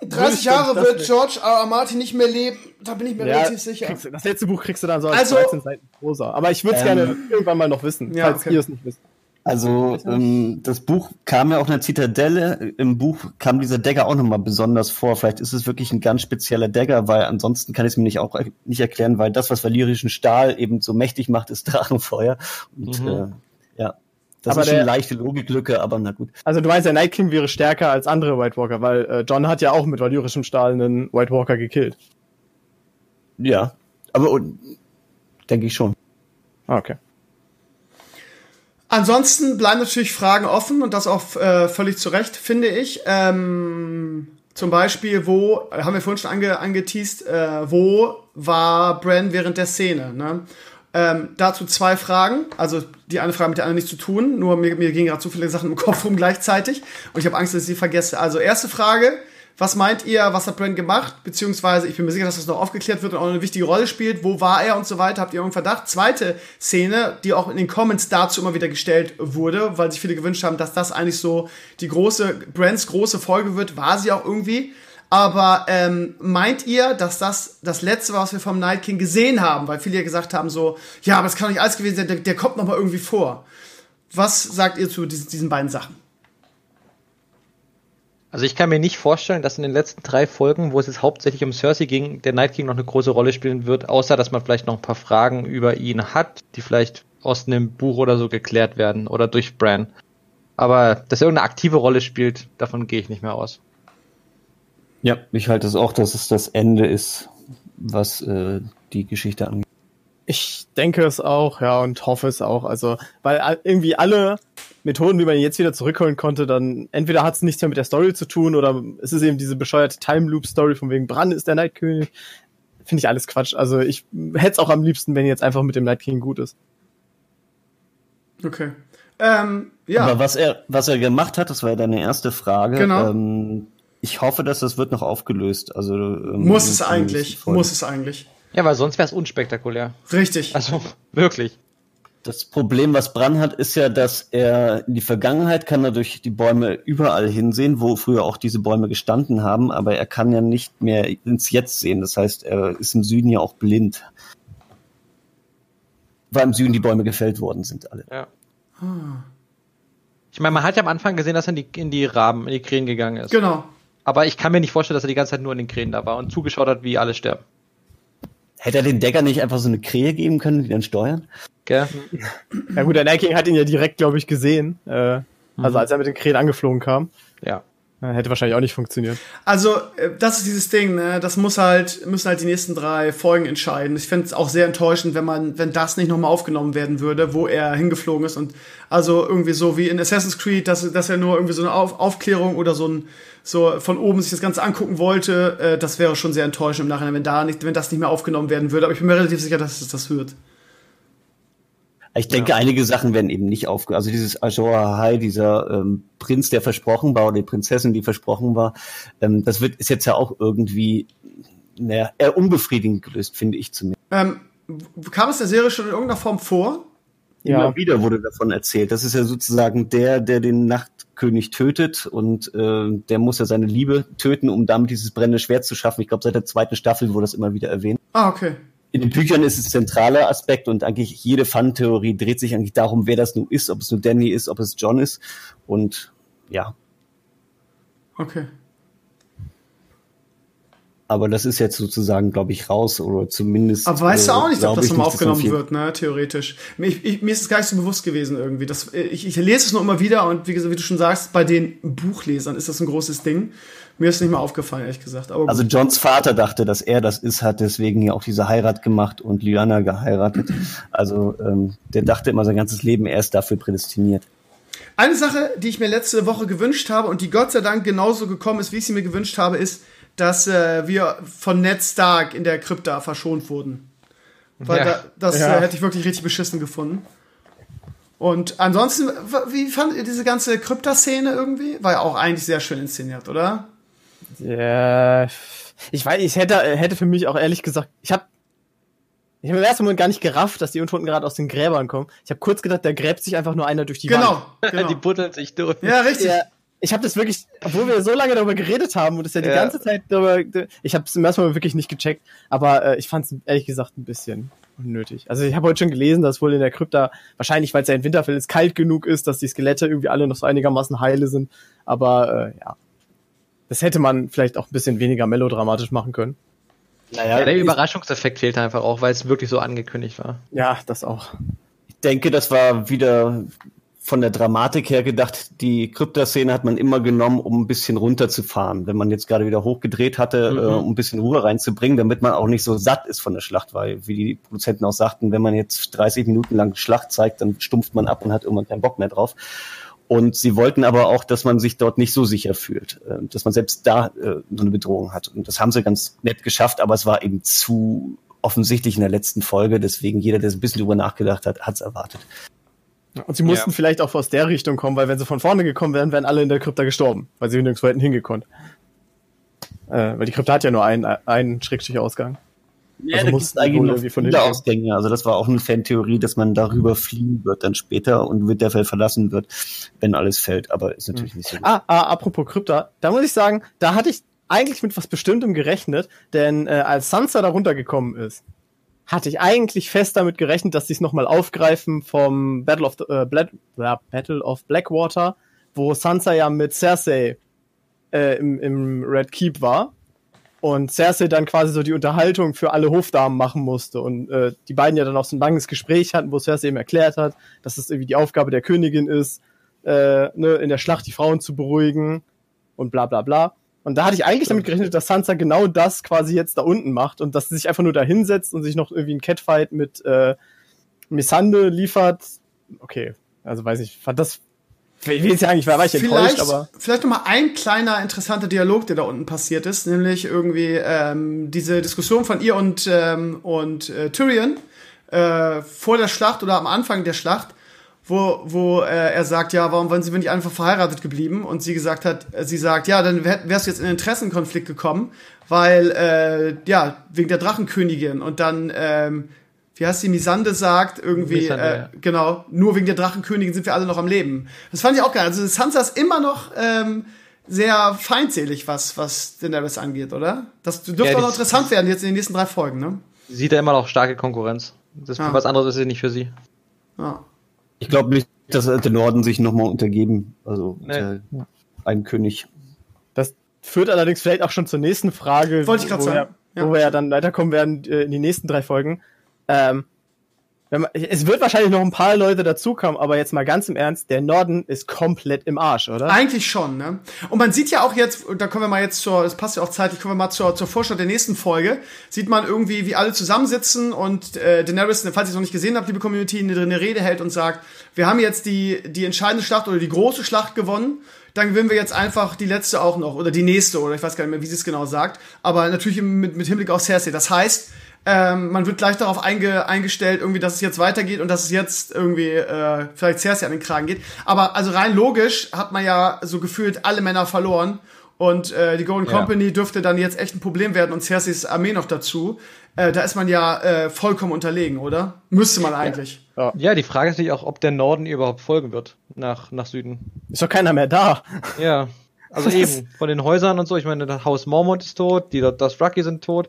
30 Jahre wird George R. R. Martin nicht mehr leben, da bin ich mir ja, relativ sicher. du- das letzte Buch kriegst du dann so als Also- 13 Seiten Prosa. Aber ich würde es Ähm, gerne irgendwann mal noch wissen, Ja, falls okay. ihr es nicht wisst. Also ähm, das Buch kam ja auch in der Zitadelle. Im Buch kam dieser Dagger auch nochmal besonders vor. Vielleicht ist es wirklich ein ganz spezieller Dagger, weil ansonsten kann ich es mir nicht auch nicht erklären, weil das, was valyrischen Stahl eben so mächtig macht, ist Drachenfeuer. Und Mhm. äh, ja, das Aber ist schon der- eine leichte Logiklücke, aber na gut. Also du meinst, der Night King wäre stärker als andere White Walker, weil äh, John hat ja auch mit valyrischem Stahl einen White Walker gekillt. Ja, aber denke ich schon. Ah, okay. Ansonsten bleiben natürlich Fragen offen und das auch äh, völlig zu Recht, finde ich. Ähm, zum Beispiel, wo, äh, haben wir vorhin schon ange, angeteased, äh, wo war Bran während der Szene? Ne? Ähm, dazu zwei Fragen. Also die eine Frage mit der anderen nichts zu tun, nur mir, mir gingen gerade so viele Sachen im Kopf rum gleichzeitig und ich habe Angst, dass ich sie vergesse. Also erste Frage, was meint ihr, was hat Bran gemacht? Beziehungsweise, ich bin mir sicher, dass das noch aufgeklärt wird und auch eine wichtige Rolle spielt. Wo war er und so weiter? Habt ihr irgendeinen Verdacht? Zweite Szene, die auch in den Comments dazu immer wieder gestellt wurde, weil sich viele gewünscht haben, dass das eigentlich so die große, Brands große Folge wird, war sie auch irgendwie. Aber ähm, meint ihr, dass das das letzte war, was wir vom Night King gesehen haben? Weil viele ja gesagt haben so, ja, aber das kann nicht alles gewesen sein, der, der kommt noch mal irgendwie vor. Was sagt ihr zu diesen beiden Sachen? Also ich kann mir nicht vorstellen, dass in den letzten drei Folgen, wo es jetzt hauptsächlich um Cersei ging, der Night King noch eine große Rolle spielen wird, außer dass man vielleicht noch ein paar Fragen über ihn hat, die vielleicht aus einem Buch oder so geklärt werden oder durch Bran. Aber dass er irgendeine aktive Rolle spielt, davon gehe ich nicht mehr aus. Ja, ich halte es auch, dass es das Ende ist, was äh, die Geschichte angeht. Ich denke es auch, ja, und hoffe es auch. Also, weil irgendwie alle Methoden, wie man ihn jetzt wieder zurückholen konnte, dann entweder hat es nichts mehr mit der Story zu tun oder es ist eben diese bescheuerte Time Loop Story von wegen Bran ist der Night König. Finde ich alles Quatsch. Also ich hätte es auch am liebsten, wenn jetzt einfach mit dem Night King gut ist. Okay. Ähm, ja. Aber was er, was er gemacht hat, das war ja deine erste Frage. Genau. Ähm, ich hoffe, dass das wird noch aufgelöst. Also ähm, muss es eigentlich. Muss es eigentlich. Ja, weil sonst wäre es unspektakulär. Richtig. Also wirklich. Das Problem, was Bran hat, ist ja, dass er in die Vergangenheit kann er durch die Bäume überall hinsehen, wo früher auch diese Bäume gestanden haben, aber er kann ja nicht mehr ins Jetzt sehen. Das heißt, er ist im Süden ja auch blind. Weil im Süden die Bäume gefällt worden sind alle. Ja. Ich meine, man hat ja am Anfang gesehen, dass er in die, in die Raben, in die Krähen gegangen ist. Genau. Aber ich kann mir nicht vorstellen, dass er die ganze Zeit nur in den Krähen da war und zugeschaut hat, wie alle sterben. Hätte er den Decker nicht einfach so eine Krähe geben können, die dann steuern? Gell? Ja gut, der Night King hat ihn ja direkt, glaube ich, gesehen. Äh, Also als er mit den Krähen angeflogen kam. Ja. Hätte wahrscheinlich auch nicht funktioniert. Also, äh, das ist dieses Ding, ne? Das muss halt, müssen halt die nächsten drei Folgen entscheiden. Ich fände es auch sehr enttäuschend, wenn man, wenn das nicht nochmal aufgenommen werden würde, wo er hingeflogen ist und also irgendwie so wie in Assassin's Creed, dass, dass er nur irgendwie so eine Auf Aufklärung oder so ein, so von oben sich das Ganze angucken wollte, äh, das wäre schon sehr enttäuschend im Nachhinein, wenn da nicht, wenn das nicht mehr aufgenommen werden würde. Aber ich bin mir relativ sicher, dass es das wird. Ich denke, einige Sachen werden eben nicht aufge... Also dieses Azor Ahai, dieser ähm, Prinz, der versprochen war, oder die Prinzessin, die versprochen war, ähm, das wird ist jetzt ja auch irgendwie naja, eher unbefriedigend gelöst, finde ich zumindest. Ähm, kam es der Serie schon in irgendeiner Form vor? Ja. Immer wieder wurde davon erzählt. Das ist ja sozusagen der, der den Nachtkönig tötet und äh, der muss ja seine Liebe töten, um damit dieses brennende Schwert zu schaffen. Ich glaube, seit der zweiten Staffel wurde das immer wieder erwähnt. Ah, okay. In den Büchern ist es zentraler Aspekt und eigentlich jede Fun-Theorie dreht sich eigentlich darum, wer das nun ist, ob es nur Danny ist, ob es John ist. Und ja, Okay. aber das ist jetzt sozusagen, glaube ich, raus oder zumindest. Aber weißt du äh, auch nicht, ob das nochmal aufgenommen viel- wird, ne, theoretisch. Ich, ich, mir ist es gar nicht so bewusst gewesen irgendwie. Das, äh, ich, ich lese es nur immer wieder und wie, wie du schon sagst, bei den Buchlesern ist das ein großes Ding. Mir ist nicht mal aufgefallen, ehrlich gesagt. Aber Also. Johns Vater dachte, dass er das ist, hat deswegen ja auch diese Heirat gemacht und Lyanna geheiratet. Also ähm, der dachte immer sein ganzes Leben, er ist dafür prädestiniert. Eine Sache, die ich mir letzte Woche gewünscht habe und die Gott sei Dank genauso gekommen ist, wie ich sie mir gewünscht habe, ist, dass äh, wir von Ned Stark in der Krypta verschont wurden. Weil Ja. da, das Ja. äh, hätte ich wirklich richtig beschissen gefunden. Und ansonsten, wie fandet ihr diese ganze Krypta-Szene irgendwie? War ja auch eigentlich sehr schön inszeniert, oder? Ja, ich weiß, ich hätte, hätte für mich auch ehrlich gesagt, ich habe ich habe im ersten Moment gar nicht gerafft, dass die Untoten gerade aus den Gräbern kommen. Ich habe kurz gedacht, da gräbt sich einfach nur einer durch die Wand. Genau, genau. Die buddeln sich durch. ja, richtig. Ja, ich habe das wirklich, obwohl wir so lange darüber geredet haben und es ja die Ja. ganze Zeit darüber, ich habe es im ersten Mal wirklich nicht gecheckt, aber äh, ich fand es ehrlich gesagt ein bisschen unnötig. Also ich habe heute schon gelesen, dass wohl in der Krypta wahrscheinlich, weil es ja in Winterfell ist, kalt genug ist, dass die Skelette irgendwie alle noch so einigermaßen heile sind. Aber äh, ja, das hätte man vielleicht auch ein bisschen weniger melodramatisch machen können. Naja, Ja, der ich Überraschungseffekt fehlte einfach auch, weil es wirklich so angekündigt war. Ja, das auch. denke, das war wieder von der Dramatik her gedacht. Die Krypta-Szene hat man immer genommen, um ein bisschen runterzufahren. Wenn man jetzt gerade wieder hochgedreht hatte, Mhm. äh, um ein bisschen Ruhe reinzubringen, damit man auch nicht so satt ist von der Schlacht, weil, wie die Produzenten auch sagten, wenn man jetzt 30 Minuten lang Schlacht zeigt, dann stumpft man ab und hat irgendwann keinen Bock mehr drauf. Und sie wollten aber auch, dass man sich dort nicht so sicher fühlt, äh, dass man selbst da äh, so eine Bedrohung hat. Und das haben sie ganz nett geschafft, aber es war eben zu offensichtlich in der letzten Folge. Deswegen jeder, der so ein bisschen drüber nachgedacht hat, hat es erwartet. Und sie mussten Ja. vielleicht auch aus der Richtung kommen, weil wenn sie von vorne gekommen wären, wären alle in der Krypta gestorben, weil sie nirgendwo hätten hingekonnt. Äh, weil die Krypta hat ja nur einen, einen Schrägstrich-Ausgang. Ja, Also mussten eigentlich wohl irgendwie von Ausgänge. Also das war auch eine Fantheorie, dass man darüber fliehen wird dann später und Winterfell verlassen wird, wenn alles fällt. Aber ist natürlich nicht so. Ah, ah, apropos Krypta, da muss ich sagen, da hatte ich eigentlich mit was Bestimmtem gerechnet, denn äh, als Sansa da runtergekommen ist, hatte ich eigentlich fest damit gerechnet, dass sie es nochmal aufgreifen vom Battle of, the, äh, Bla ja, Battle of Blackwater, wo Sansa ja mit Cersei äh, im, im Red Keep war und Cersei dann quasi so die Unterhaltung für alle Hofdamen machen musste und äh, die beiden ja dann auch so ein langes Gespräch hatten, wo Cersei eben erklärt hat, dass es irgendwie die Aufgabe der Königin ist, äh, ne, in der Schlacht die Frauen zu beruhigen und bla bla bla. Und da hatte ich eigentlich damit gerechnet, dass Sansa genau das quasi jetzt da unten macht und dass sie sich einfach nur da hinsetzt und sich noch irgendwie ein Catfight mit äh, Missande liefert. Okay, also weiß ich, fand das. Ich will jetzt sagen, ich war, war ich enttäuscht, Vielleicht, aber. vielleicht noch mal ein kleiner interessanter Dialog, der da unten passiert ist, nämlich irgendwie ähm, diese Diskussion von ihr und ähm, und äh, Tyrion äh, vor der Schlacht oder am Anfang der Schlacht, wo wo äh, er sagt, ja, warum waren sie nicht einfach verheiratet geblieben? Und sie gesagt hat, äh, sie sagt, ja, dann wär, wärst du jetzt in einen Interessenkonflikt gekommen, weil äh, ja wegen der Drachenkönigin und dann ähm, wie heißt die, Misande sagt, irgendwie, Missandei, äh, ja. genau, nur wegen der Drachenkönigin sind wir alle noch am Leben. Das fand ich auch geil. Also Sansa ist immer noch ähm, sehr feindselig, was, was Daenerys angeht, oder? Das dürfte Ja, auch noch interessant werden jetzt in den nächsten drei Folgen, ne? Sieht er immer noch starke Konkurrenz. Das Ah. was anderes ist ja nicht für sie. Ja. Ich glaube nicht, dass der Norden sich nochmal untergeben. Also Nee. äh, ein König. Das führt allerdings vielleicht auch schon zur nächsten Frage, Wollte ich grad wo, sagen. Wir, Ja. wo wir ja dann weiterkommen werden äh, in die nächsten drei Folgen. Ähm, wenn man, es wird wahrscheinlich noch ein paar Leute dazukommen, aber jetzt mal ganz im Ernst, der Norden ist komplett im Arsch, oder? Eigentlich schon, ne? Und man sieht ja auch jetzt, da kommen wir mal jetzt zur, das passt ja auch zeitlich, kommen wir mal zur, zur Vorschau der nächsten Folge, sieht man irgendwie, wie alle zusammensitzen und äh, Daenerys, falls ihr es noch nicht gesehen habt, liebe Community, eine, eine Rede hält und sagt, wir haben jetzt die, die entscheidende Schlacht oder die große Schlacht gewonnen, dann gewinnen wir jetzt einfach die letzte auch noch oder die nächste oder ich weiß gar nicht mehr, wie sie es genau sagt, aber natürlich mit, mit Hinblick auf Cersei. Das heißt, ähm, man wird gleich darauf einge eingestellt, irgendwie, dass es jetzt weitergeht und dass es jetzt irgendwie äh, vielleicht Cersei an den Kragen geht. Aber also rein logisch hat man ja so gefühlt alle Männer verloren und äh, die Golden Ja. Company dürfte dann jetzt echt ein Problem werden und Cerseis Armee noch dazu. Äh, da ist man ja äh, vollkommen unterlegen, oder? Müsste man eigentlich. Ja, die Frage ist natürlich auch, ob der Norden ihr überhaupt folgen wird nach, nach Süden. Ist doch keiner mehr da. Ja. Also eben, von den Häusern und so, ich meine, das Haus Mormont ist tot, die das Rocky sind tot.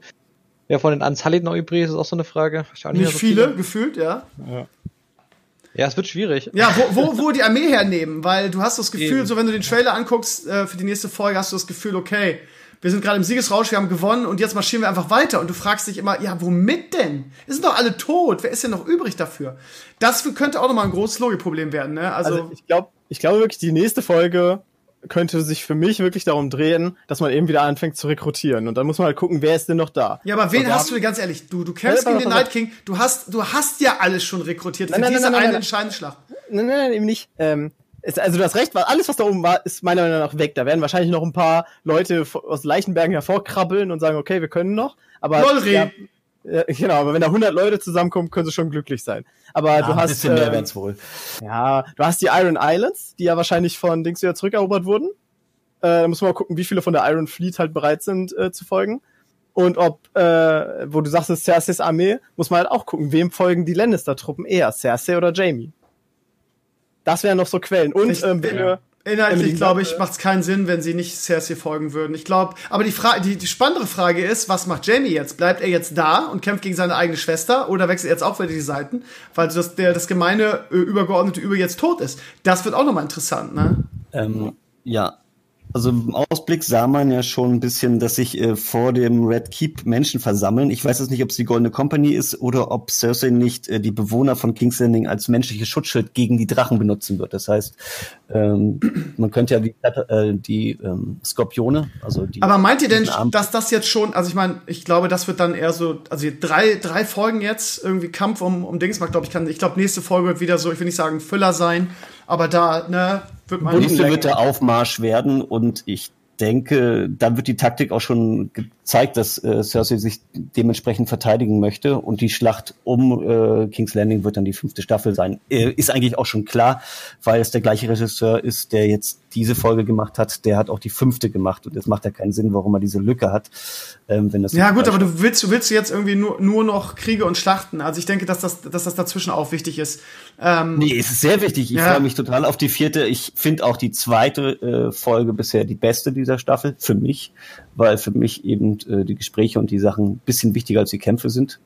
Ja, von den Unsullied noch übrig ist, ist auch so eine Frage. Nicht mehr so viele, gefühlt, ja. Ja, es wird schwierig. Ja, wo, wo, wo die Armee hernehmen, weil du hast das Gefühl, Eben. so wenn du den Trailer anguckst äh, für die nächste Folge, hast du das Gefühl, okay, wir sind gerade im Siegesrausch, wir haben gewonnen und jetzt marschieren wir einfach weiter. Und du fragst dich immer, ja, womit denn? Es sind doch alle tot, wer ist denn noch übrig dafür? Das könnte auch nochmal ein großes Logikproblem werden, ne? Also, Also ich glaube, ich glaube wirklich, die nächste Folge könnte sich für mich wirklich darum drehen, dass man eben wieder anfängt zu rekrutieren. Und dann muss man halt gucken, wer ist denn noch da. ja, aber wen hast du, ganz ehrlich, du, du kämpfst gegen den Night King, du hast, du hast ja alles schon rekrutiert Nein, für nein, diese nein, nein, eine nein. entscheidende Schlacht. Nein, nein, nein, eben nicht. Ähm, Ist, also du hast recht, weil alles, was da oben war, ist meiner Meinung nach weg. Da werden wahrscheinlich noch ein paar Leute aus Leichenbergen hervorkrabbeln und sagen, okay, wir können noch. Aber Lolri. ja, äh, genau, aber wenn da 100 Leute zusammenkommen, können sie schon glücklich sein. Aber Ja, du ein hast bisschen mehr äh, werd's wohl. ja, du hast die Iron Islands, die ja wahrscheinlich von Dings wieder zurückerobert wurden. Äh, da muss man mal gucken, wie viele von der Iron Fleet halt bereit sind äh, zu folgen. Und ob, äh, wo du sagst, es ist Cerseis Armee, muss man halt auch gucken, wem folgen die Lannister-Truppen eher, Cersei oder Jamie. Das wären noch so Quellen. Und ähm, wenn wir, Inhaltlich, glaube ich, macht es keinen Sinn, wenn sie nicht Cersei folgen würden. Ich glaube, aber die, Frage, die, die spannendere Frage ist, was macht Jamie jetzt? Bleibt er jetzt da und kämpft gegen seine eigene Schwester oder wechselt er jetzt auch wieder die Seiten, weil das, der, das gemeine äh, übergeordnete Über jetzt tot ist? Das wird auch nochmal interessant, ne? Ähm, ja. Also im Ausblick sah man ja schon ein bisschen, dass sich äh, vor dem Red Keep Menschen versammeln. Ich weiß jetzt nicht, ob es die Goldene Company ist oder ob Cersei nicht äh, die Bewohner von King's Landing als menschliches Schutzschild gegen die Drachen benutzen wird. Das heißt, ähm, man könnte ja die, äh, die ähm, Skorpione, also die. Aber meint ihr denn, dass das jetzt schon, also ich meine, ich glaube, das wird dann eher so, also drei, drei Folgen jetzt, irgendwie Kampf um, um Dingsmark, glaube ich, kann, ich glaube, nächste Folge wird wieder so, ich will nicht sagen Füller sein, aber da, ne, wird man. nächste wird der Aufmarsch werden und ich denke, dann wird die Taktik auch schon gezeigt, dass äh, Cersei sich dementsprechend verteidigen möchte und die Schlacht um äh, King's Landing wird dann die fünfte Staffel sein. Äh, ist eigentlich auch schon klar, weil es der gleiche Regisseur ist, der jetzt diese Folge gemacht hat, der hat auch die fünfte gemacht und es macht ja keinen Sinn, warum er diese Lücke hat, ähm, wenn das Ja, gut, aber du willst, du willst jetzt irgendwie nur, nur noch Kriege und Schlachten. Also ich denke, dass das, dass das dazwischen auch wichtig ist. Ähm, Nee, es ist sehr wichtig. Ich Ja. freue mich total auf die vierte. Ich finde auch die zweite äh, Folge bisher die beste dieser Staffel für mich, weil für mich eben äh, die Gespräche und die Sachen ein bisschen wichtiger als die Kämpfe sind.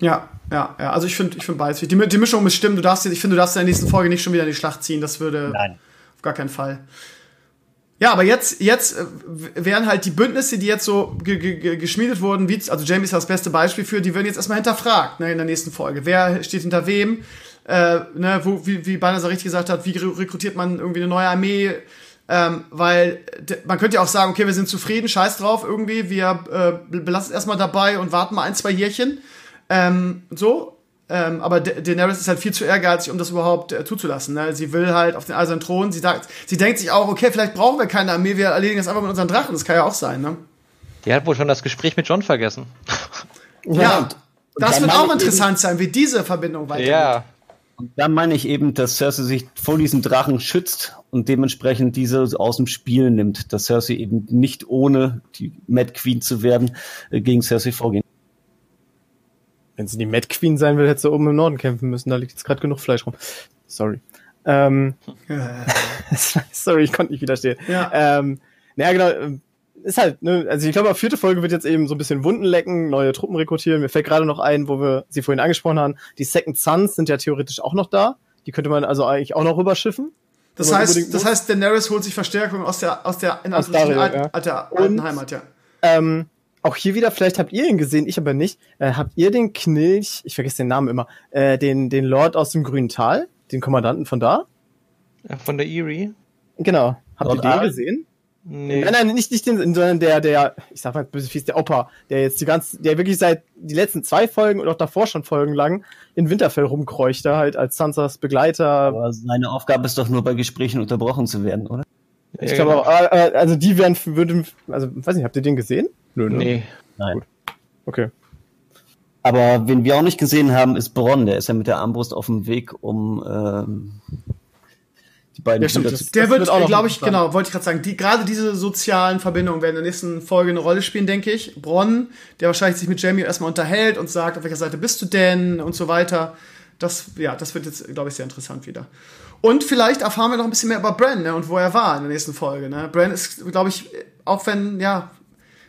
Ja, ja, ja. Also ich finde, ich finde beides wichtig. Die, die Mischung muss stimmen. Du darfst, ich finde, du darfst in der nächsten Folge nicht schon wieder in die Schlacht ziehen. Das würde Nein. auf gar keinen Fall. Ja, aber jetzt, jetzt äh, wären halt die Bündnisse, die jetzt so ge ge ge geschmiedet wurden, wie, also Jamie ist das beste Beispiel für, die werden jetzt erstmal hinterfragt, ne, in der nächsten Folge. Wer steht hinter wem? Äh, ne, wo, wie, wie Banner richtig gesagt hat, wie re- rekrutiert man irgendwie eine neue Armee? Ähm, weil man könnte ja auch sagen, okay, wir sind zufrieden, scheiß drauf, irgendwie, wir äh, belassen es erstmal dabei und warten mal ein, zwei Jährchen. Ähm, so. Ähm, aber Da- Daenerys ist halt viel zu ehrgeizig, um das überhaupt äh, zuzulassen. Ne? Sie will halt auf den eisernen Thron. Sie, sagt, sie denkt sich auch, okay, vielleicht brauchen wir keine Armee, wir erledigen das einfach mit unseren Drachen. Das kann ja auch sein, ne? Die hat wohl schon das Gespräch mit John vergessen. Ja. das dann wird meine auch interessant sein, wie diese Verbindung weitergeht. Ja. Und da meine ich eben, dass Cersei sich vor diesem Drachen schützt und dementsprechend diese aus dem Spiel nimmt, dass Cersei eben nicht ohne die Mad Queen zu werden äh, gegen Cersei vorgehen. wenn sie die Mad Queen sein will, hätte sie oben im Norden kämpfen müssen. Da liegt jetzt gerade genug Fleisch rum. Sorry. Ähm, sorry, ich konnte nicht widerstehen. Ja. Ähm, naja, genau. ähm, Ist halt, ne, also ich glaube, vierte Folge wird jetzt eben so ein bisschen Wunden lecken, neue Truppen rekrutieren. Mir fällt gerade noch ein, wo wir sie vorhin angesprochen haben. Die Second Sons sind ja theoretisch auch noch da. Die könnte man also eigentlich auch noch rüberschiffen. Das heißt, das heißt, Daenerys holt sich Verstärkung aus der, aus der, in Aus Dario, alten, ja. alter, Und- alten Heimat, ja. Ähm, auch hier wieder, vielleicht habt ihr ihn gesehen, ich aber nicht. Äh, habt ihr den Knilch, ich vergesse den Namen immer, äh, den, den Lord aus dem grünen Tal, den Kommandanten von da? Von der Erie? Genau. Habt Lord ihr den Arryn? gesehen? Nee. Nein, nein, nicht, nicht den, sondern der, der, ich sag mal böse fies, der Opa, der jetzt die ganze, der wirklich seit die letzten zwei Folgen und auch davor schon Folgen lang in Winterfell rumkreucht, da halt als Sansas Begleiter. Aber seine Aufgabe ist doch nur bei Gesprächen unterbrochen zu werden, oder? Ich glaube auch, äh, äh, also die werden, würden, also, weiß nicht, habt ihr den gesehen? Nö, ne? Nee. Nein. Okay. Aber wen wir auch nicht gesehen haben, ist Bronn. Der ist ja mit der Armbrust auf dem Weg, um ähm, die beiden Ja, stimmt, Brüder das- Der Das wird, wird glaube ich, genau, wollte ich gerade sagen, die, gerade diese sozialen Verbindungen werden in der nächsten Folge eine Rolle spielen, denke ich. Bronn, der wahrscheinlich sich mit Jamie erstmal unterhält und sagt, auf welcher Seite bist du denn und so weiter. Das, ja, das wird jetzt, glaube ich, sehr interessant wieder. Und vielleicht erfahren wir noch ein bisschen mehr über Bran ne, und wo er war in der nächsten Folge. Ne? Bran ist, glaube ich, auch wenn, ja,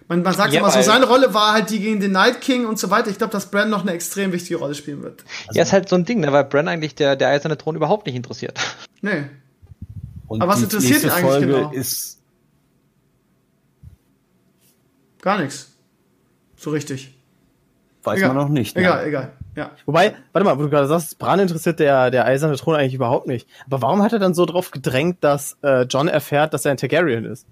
man, man sagt Ja, immer so, seine Rolle war halt die gegen den Night King und so weiter. Ich glaube, dass Bran noch eine extrem wichtige Rolle spielen wird. ja, ist halt so ein Ding, ne, weil Bran eigentlich der, der eiserne Thron überhaupt nicht interessiert. Nee. Und Aber was interessiert ihn eigentlich Folge genau? ist Gar nichts. So richtig. weiß Egal. man noch nicht. ne? Egal, egal. Ja. Wobei, warte mal, wo du gerade sagst, Bran interessiert der, der eiserne Thron eigentlich überhaupt nicht. Aber warum hat er dann so drauf gedrängt, dass äh, John erfährt, dass er ein Targaryen ist?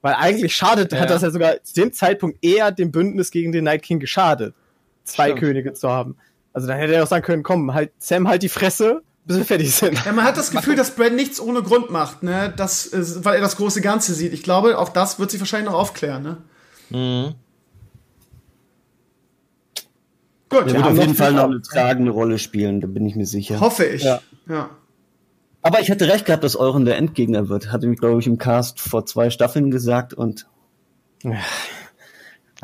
Weil eigentlich schadet, Ja. hat das ja sogar zu dem Zeitpunkt eher dem Bündnis gegen den Night King geschadet, zwei Stimmt. Könige zu haben. Also dann hätte er auch sagen können, komm, halt, Sam, halt die Fresse, bis wir fertig sind. Ja, man hat das Gefühl, dass Brand nichts ohne Grund macht, ne? Das, weil er das große Ganze sieht. Ich glaube, auch das wird sich wahrscheinlich noch aufklären, ne? Mhm. Gut, ja, wird auf jeden Fall noch eine tragende Rolle spielen, da bin ich mir sicher. hoffe ich. Ja. ja. Aber ich hatte recht gehabt, dass Euren der Endgegner wird. Hatte mich, glaube ich, im Cast vor zwei Staffeln gesagt und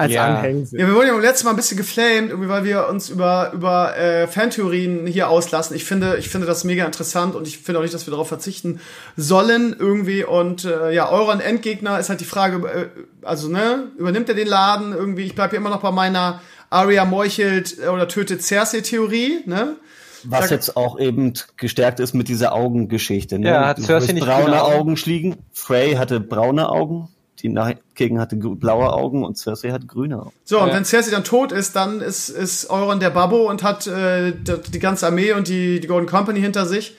Als Ja. Anhängsel. Ja, wir wurden ja beim letzten Mal ein bisschen geflamed, weil wir uns über, über äh, Fantheorien hier auslassen. Ich finde, ich finde das mega interessant und ich finde auch nicht, dass wir darauf verzichten sollen irgendwie. Und äh, ja, euren Endgegner ist halt die Frage, äh, also ne, übernimmt er den Laden irgendwie? Ich bleibe hier immer noch bei meiner Arya meuchelt äh, oder tötet Cersei-Theorie, ne? was Da- jetzt auch eben gestärkt ist mit dieser Augengeschichte. Ne? Ja, hat Cersei nicht braune? Augen schliegen. Frey hatte braune Augen, die Night King hatte blaue Augen und Cersei hat grüne Augen. So, und Ja. wenn Cersei dann tot ist, dann ist, ist Euron der Babbo und hat äh, die, ganze Armee und die, die Golden Company hinter sich.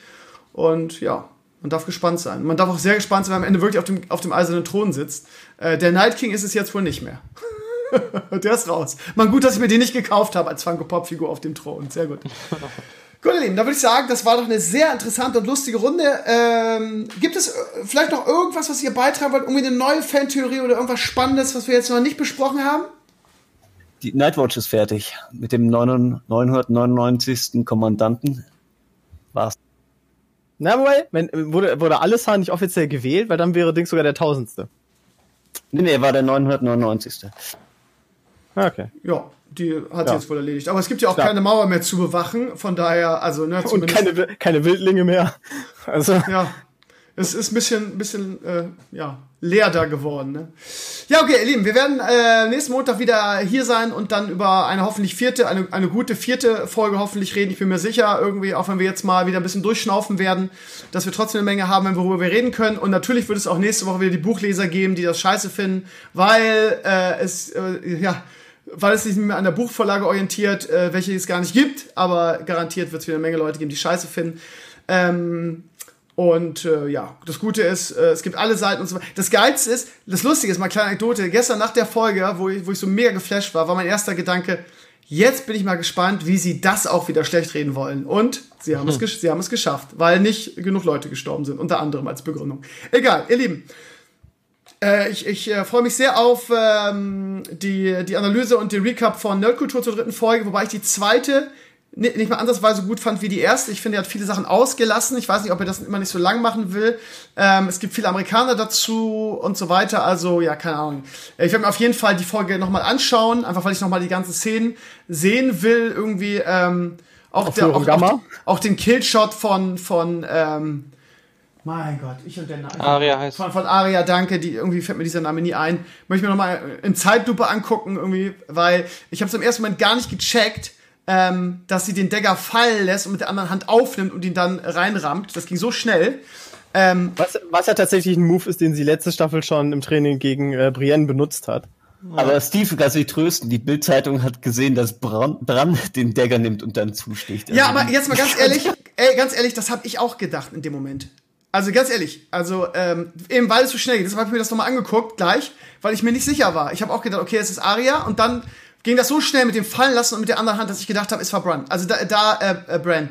Und ja, man darf gespannt sein. Man darf auch sehr gespannt sein, wenn am Ende wirklich auf dem, auf dem eisernen Thron sitzt. Äh, der Night King ist es jetzt wohl nicht mehr. der ist raus. Man gut, dass ich mir den nicht gekauft habe als Funko Pop Figur auf dem Thron. Sehr gut. Gut, ihr Lieben, da würde ich sagen, das war doch eine sehr interessante und lustige Runde. Ähm, gibt es äh, vielleicht noch irgendwas, was ihr beitragen wollt? Irgendwie eine neue Fantheorie oder irgendwas Spannendes, was wir jetzt noch nicht besprochen haben? Die Nightwatch ist fertig. Mit dem 999. Kommandanten war's. Na, wobei, wenn, wurde, wurde Alessar nicht offiziell gewählt, weil dann wäre Dings sogar der Tausendste. Nee, nee, war der 999. Ah, Okay. Ja, die hat Ja. sie jetzt wohl erledigt. Aber es gibt ja auch Klar. keine Mauer mehr zu bewachen. Von daher, also, ne, Und keine, keine Wildlinge mehr. Also, ja, es ist ein bisschen, bisschen äh, ja, leer da geworden. Ne? Ja, okay, ihr Lieben, wir werden äh, nächsten Montag wieder hier sein und dann über eine hoffentlich vierte, eine, eine gute vierte Folge hoffentlich reden. Ich bin mir sicher, irgendwie, auch wenn wir jetzt mal wieder ein bisschen durchschnaufen werden, dass wir trotzdem eine Menge haben, worüber wir reden können. Und natürlich wird es auch nächste Woche wieder die Buchleser geben, die das scheiße finden, weil äh, es, äh, ja, weil es sich nicht mehr an der Buchvorlage orientiert, äh, welche es gar nicht gibt, aber garantiert wird es wieder eine Menge Leute geben, die scheiße finden. Ähm, und äh, ja, das Gute ist, äh, es gibt alle Seiten und so weiter. Das Geilste ist, das Lustige ist, mal kleine Anekdote, gestern nach der Folge, wo ich, wo ich so mega geflasht war, war mein erster Gedanke, jetzt bin ich mal gespannt, wie sie das auch wieder schlecht reden wollen. Und sie haben, es, gesch- sie haben es geschafft, weil nicht genug Leute gestorben sind, unter anderem als Begründung. Egal, ihr Lieben. Äh, ich ich äh, freue mich sehr auf ähm, die, die Analyse und den Recap von Nerdkultur zur dritten Folge, wobei ich die zweite ni- nicht mal ansatzweise gut fand wie die erste. Ich finde, er hat viele Sachen ausgelassen. Ich weiß nicht, ob er das immer nicht so lang machen will. Ähm, es gibt viele Amerikaner dazu und so weiter. Also, ja, keine Ahnung. Äh, Ich werde mir auf jeden Fall die Folge nochmal anschauen, einfach weil ich nochmal die ganzen Szenen sehen will. Irgendwie ähm, auch, der, auch, auch, auch den Killshot von, von ähm, mein Gott, ich und der Name. Aria heißt- Von, von Aria, danke, die irgendwie fällt mir dieser Name nie ein. Möchte ich mir nochmal in Zeitlupe angucken, irgendwie, weil ich habe es im ersten Moment gar nicht gecheckt, ähm, dass sie den Dagger fallen lässt und mit der anderen Hand aufnimmt und ihn dann reinrammt. Das ging so schnell. Ähm, was, was ja tatsächlich ein Move ist, den sie letzte Staffel schon im Training gegen äh, Brienne benutzt hat. Aber Steve kann sich trösten. Die Bild-Zeitung hat gesehen, dass Bran, Bran den Dagger nimmt und dann zusticht. Ja, Also, aber jetzt mal ganz ehrlich, ey, ganz ehrlich, das habe ich auch gedacht in dem Moment. Also ganz ehrlich, also ähm, eben weil es so schnell geht, deshalb habe ich mir das nochmal angeguckt, gleich, weil ich mir nicht sicher war. Ich habe auch gedacht, okay, es ist Aria und dann ging das so schnell mit dem Fallen lassen und mit der anderen Hand, dass ich gedacht habe, es war Bran. Also da, da äh, äh, Bran.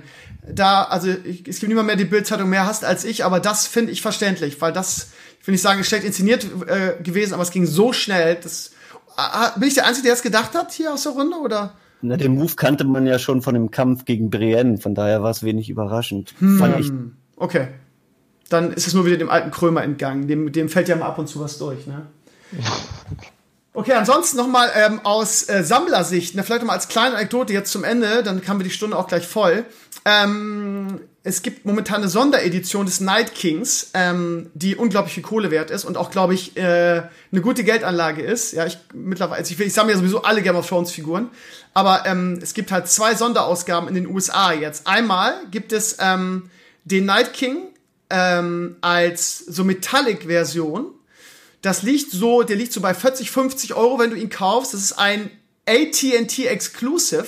Da, also ich, es gibt niemand mehr, die Bildzeitung mehr hasst als ich, aber das finde ich verständlich, weil das, ich will nicht sagen, ist schlecht inszeniert äh, gewesen, aber es ging so schnell, das, ah, bin ich der Einzige, der das gedacht hat hier aus der Runde, oder? Na, den Move kannte man ja schon von dem Kampf gegen Brienne, von daher war es wenig überraschend. Hm. Fand ich, Okay. Dann ist es nur wieder dem alten Krömer entgangen. Dem, dem fällt ja mal ab und zu was durch, ne? Okay, ansonsten nochmal ähm, aus äh, Sammlersicht, ne, vielleicht nochmal als kleine Anekdote jetzt zum Ende, dann haben wir die Stunde auch gleich voll. Ähm, es gibt momentan eine Sonderedition des Night Kings, ähm, die unglaublich viel Kohle wert ist und auch, glaube ich, äh, eine gute Geldanlage ist. Ja, ich mittlerweile, also ich, ich sammle ja sowieso alle Game of Thrones Figuren, aber ähm, es gibt halt zwei Sonderausgaben in den USA jetzt. Einmal gibt es ähm, den Night King ähm, als so Metallic-Version. Das liegt so, der liegt so bei 40, 50 Euro, wenn du ihn kaufst. Das ist ein AT&T Exclusive,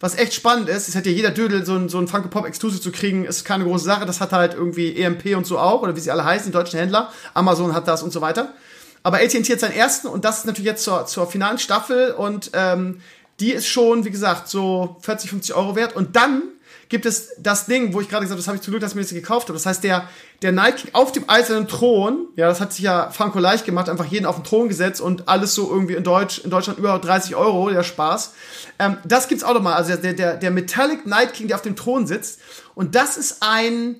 was echt spannend ist. Es hat ja jeder Dödel, so ein, so ein Funko Pop Exclusive zu kriegen, ist keine große Sache. Das hat halt irgendwie EMP und so auch, oder wie sie alle heißen, die deutschen Händler. Amazon hat das und so weiter. Aber AT&T hat seinen ersten und das ist natürlich jetzt zur, zur finalen Staffel und ähm, die ist schon, wie gesagt, so 40, 50 Euro wert. Und dann gibt es das Ding, wo ich gerade gesagt habe, das habe ich zum Glück, dass ich mir das gekauft habe. Das heißt, der, der Night King auf dem eisernen Thron, ja, das hat sich ja Franco leicht gemacht, einfach jeden auf den Thron gesetzt und alles so irgendwie in Deutsch, in Deutschland über 30 Euro, der Spaß. Ähm, das gibt's auch nochmal. Also der, der, der Metallic Night King, der auf dem Thron sitzt. Und das ist ein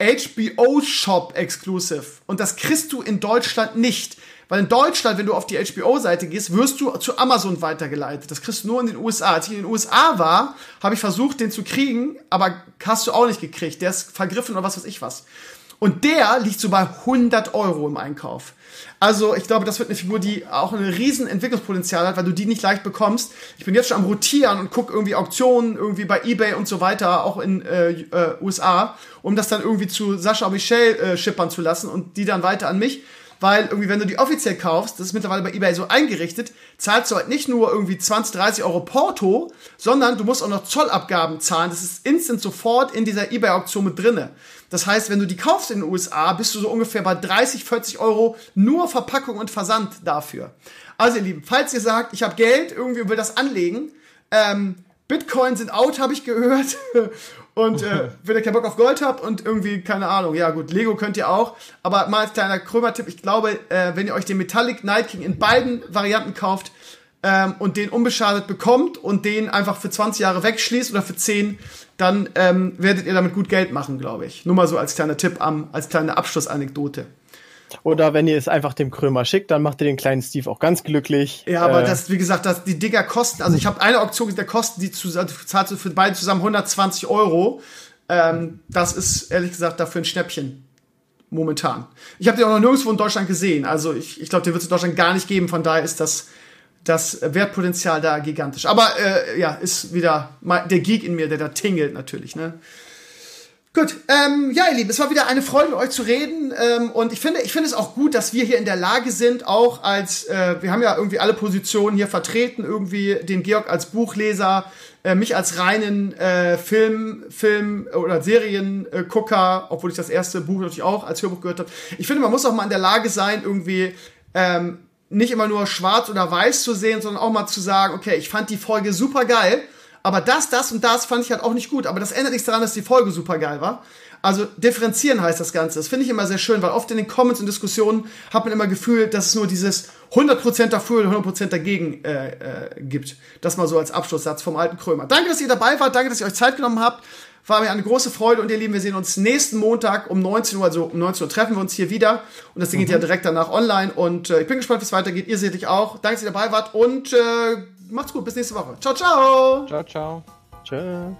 HBO Shop Exclusive. Und das kriegst du in Deutschland nicht. Weil in Deutschland, wenn du auf die HBO-Seite gehst, wirst du zu Amazon weitergeleitet. Das kriegst du nur in den USA. Als ich in den USA war, habe ich versucht, den zu kriegen, aber hast du auch nicht gekriegt. Der ist vergriffen oder was weiß ich was. Und der liegt so bei 100 Euro im Einkauf. Also ich glaube, das wird eine Figur, die auch ein riesen Entwicklungspotenzial hat, weil du die nicht leicht bekommst. Ich bin jetzt schon am rotieren und gucke irgendwie Auktionen irgendwie bei eBay und so weiter, auch in äh, äh, USA, um das dann irgendwie zu Sascha Michel äh, schippern zu lassen und die dann weiter an mich weil irgendwie, wenn du die offiziell kaufst, das ist mittlerweile bei eBay so eingerichtet, zahlst du halt nicht nur irgendwie 20, 30 Euro Porto, sondern du musst auch noch Zollabgaben zahlen. Das ist instant sofort in dieser eBay-Auktion mit drinne. Das heißt, wenn du die kaufst in den USA, bist du so ungefähr bei 30, 40 Euro nur Verpackung und Versand dafür. Also ihr Lieben, falls ihr sagt, ich habe Geld, irgendwie will das anlegen, ähm, Bitcoin sind out, habe ich gehört. Und äh, wenn ihr keinen Bock auf Gold habt und irgendwie, keine Ahnung, ja gut, Lego könnt ihr auch. Aber mal als kleiner Krömer-Tipp, ich glaube, äh, wenn ihr euch den Metallic Night King in beiden Varianten kauft ähm, und den unbeschadet bekommt und den einfach für 20 Jahre wegschließt oder für 10, dann ähm, werdet ihr damit gut Geld machen, glaube ich. Nur mal so als kleiner Tipp, am, als kleine Abschlussanekdote. Oder wenn ihr es einfach dem Krömer schickt, dann macht ihr den kleinen Steve auch ganz glücklich. Ja, aber äh, das, wie gesagt, das, die Digger kosten, also ich habe eine Auktion, der kosten die zu, zahlt für beide zusammen 120 Euro. Ähm, das ist ehrlich gesagt dafür ein Schnäppchen. Momentan. Ich habe den auch noch nirgendwo in Deutschland gesehen. Also ich, ich glaube, den wird es in Deutschland gar nicht geben. Von daher ist das, das Wertpotenzial da gigantisch. Aber äh, ja, ist wieder der Geek in mir, der da tingelt natürlich. Ne? Gut, ähm, ja, ihr Lieben, es war wieder eine Freude, mit euch zu reden. Ähm, und ich finde, ich finde es auch gut, dass wir hier in der Lage sind, auch als, äh, wir haben ja irgendwie alle Positionen hier vertreten, irgendwie den Georg als Buchleser, äh, mich als reinen äh, Film, Film oder Seriengucker, obwohl ich das erste Buch natürlich auch als Hörbuch gehört habe. Ich finde, man muss auch mal in der Lage sein, irgendwie ähm, nicht immer nur schwarz oder weiß zu sehen, sondern auch mal zu sagen, okay, ich fand die Folge super geil aber das, das und das fand ich halt auch nicht gut. Aber das ändert nichts daran, dass die Folge super geil war. Also differenzieren heißt das Ganze. Das finde ich immer sehr schön, weil oft in den Comments und Diskussionen hat man immer Gefühl, dass es nur dieses 100% dafür und 100% dagegen äh, äh, gibt. Das mal so als Abschlusssatz vom alten Krömer. Danke, dass ihr dabei wart. Danke, dass ihr euch Zeit genommen habt. War mir eine große Freude und ihr Lieben, wir sehen uns nächsten Montag um 19 Uhr, also um 19 Uhr treffen wir uns hier wieder. Und das Ding mhm. geht ja direkt danach online. Und äh, ich bin gespannt, wie es weitergeht. Ihr seht euch auch. Danke, dass ihr dabei wart und äh, macht's gut. Bis nächste Woche. Ciao, ciao. Ciao, ciao. Tschüss.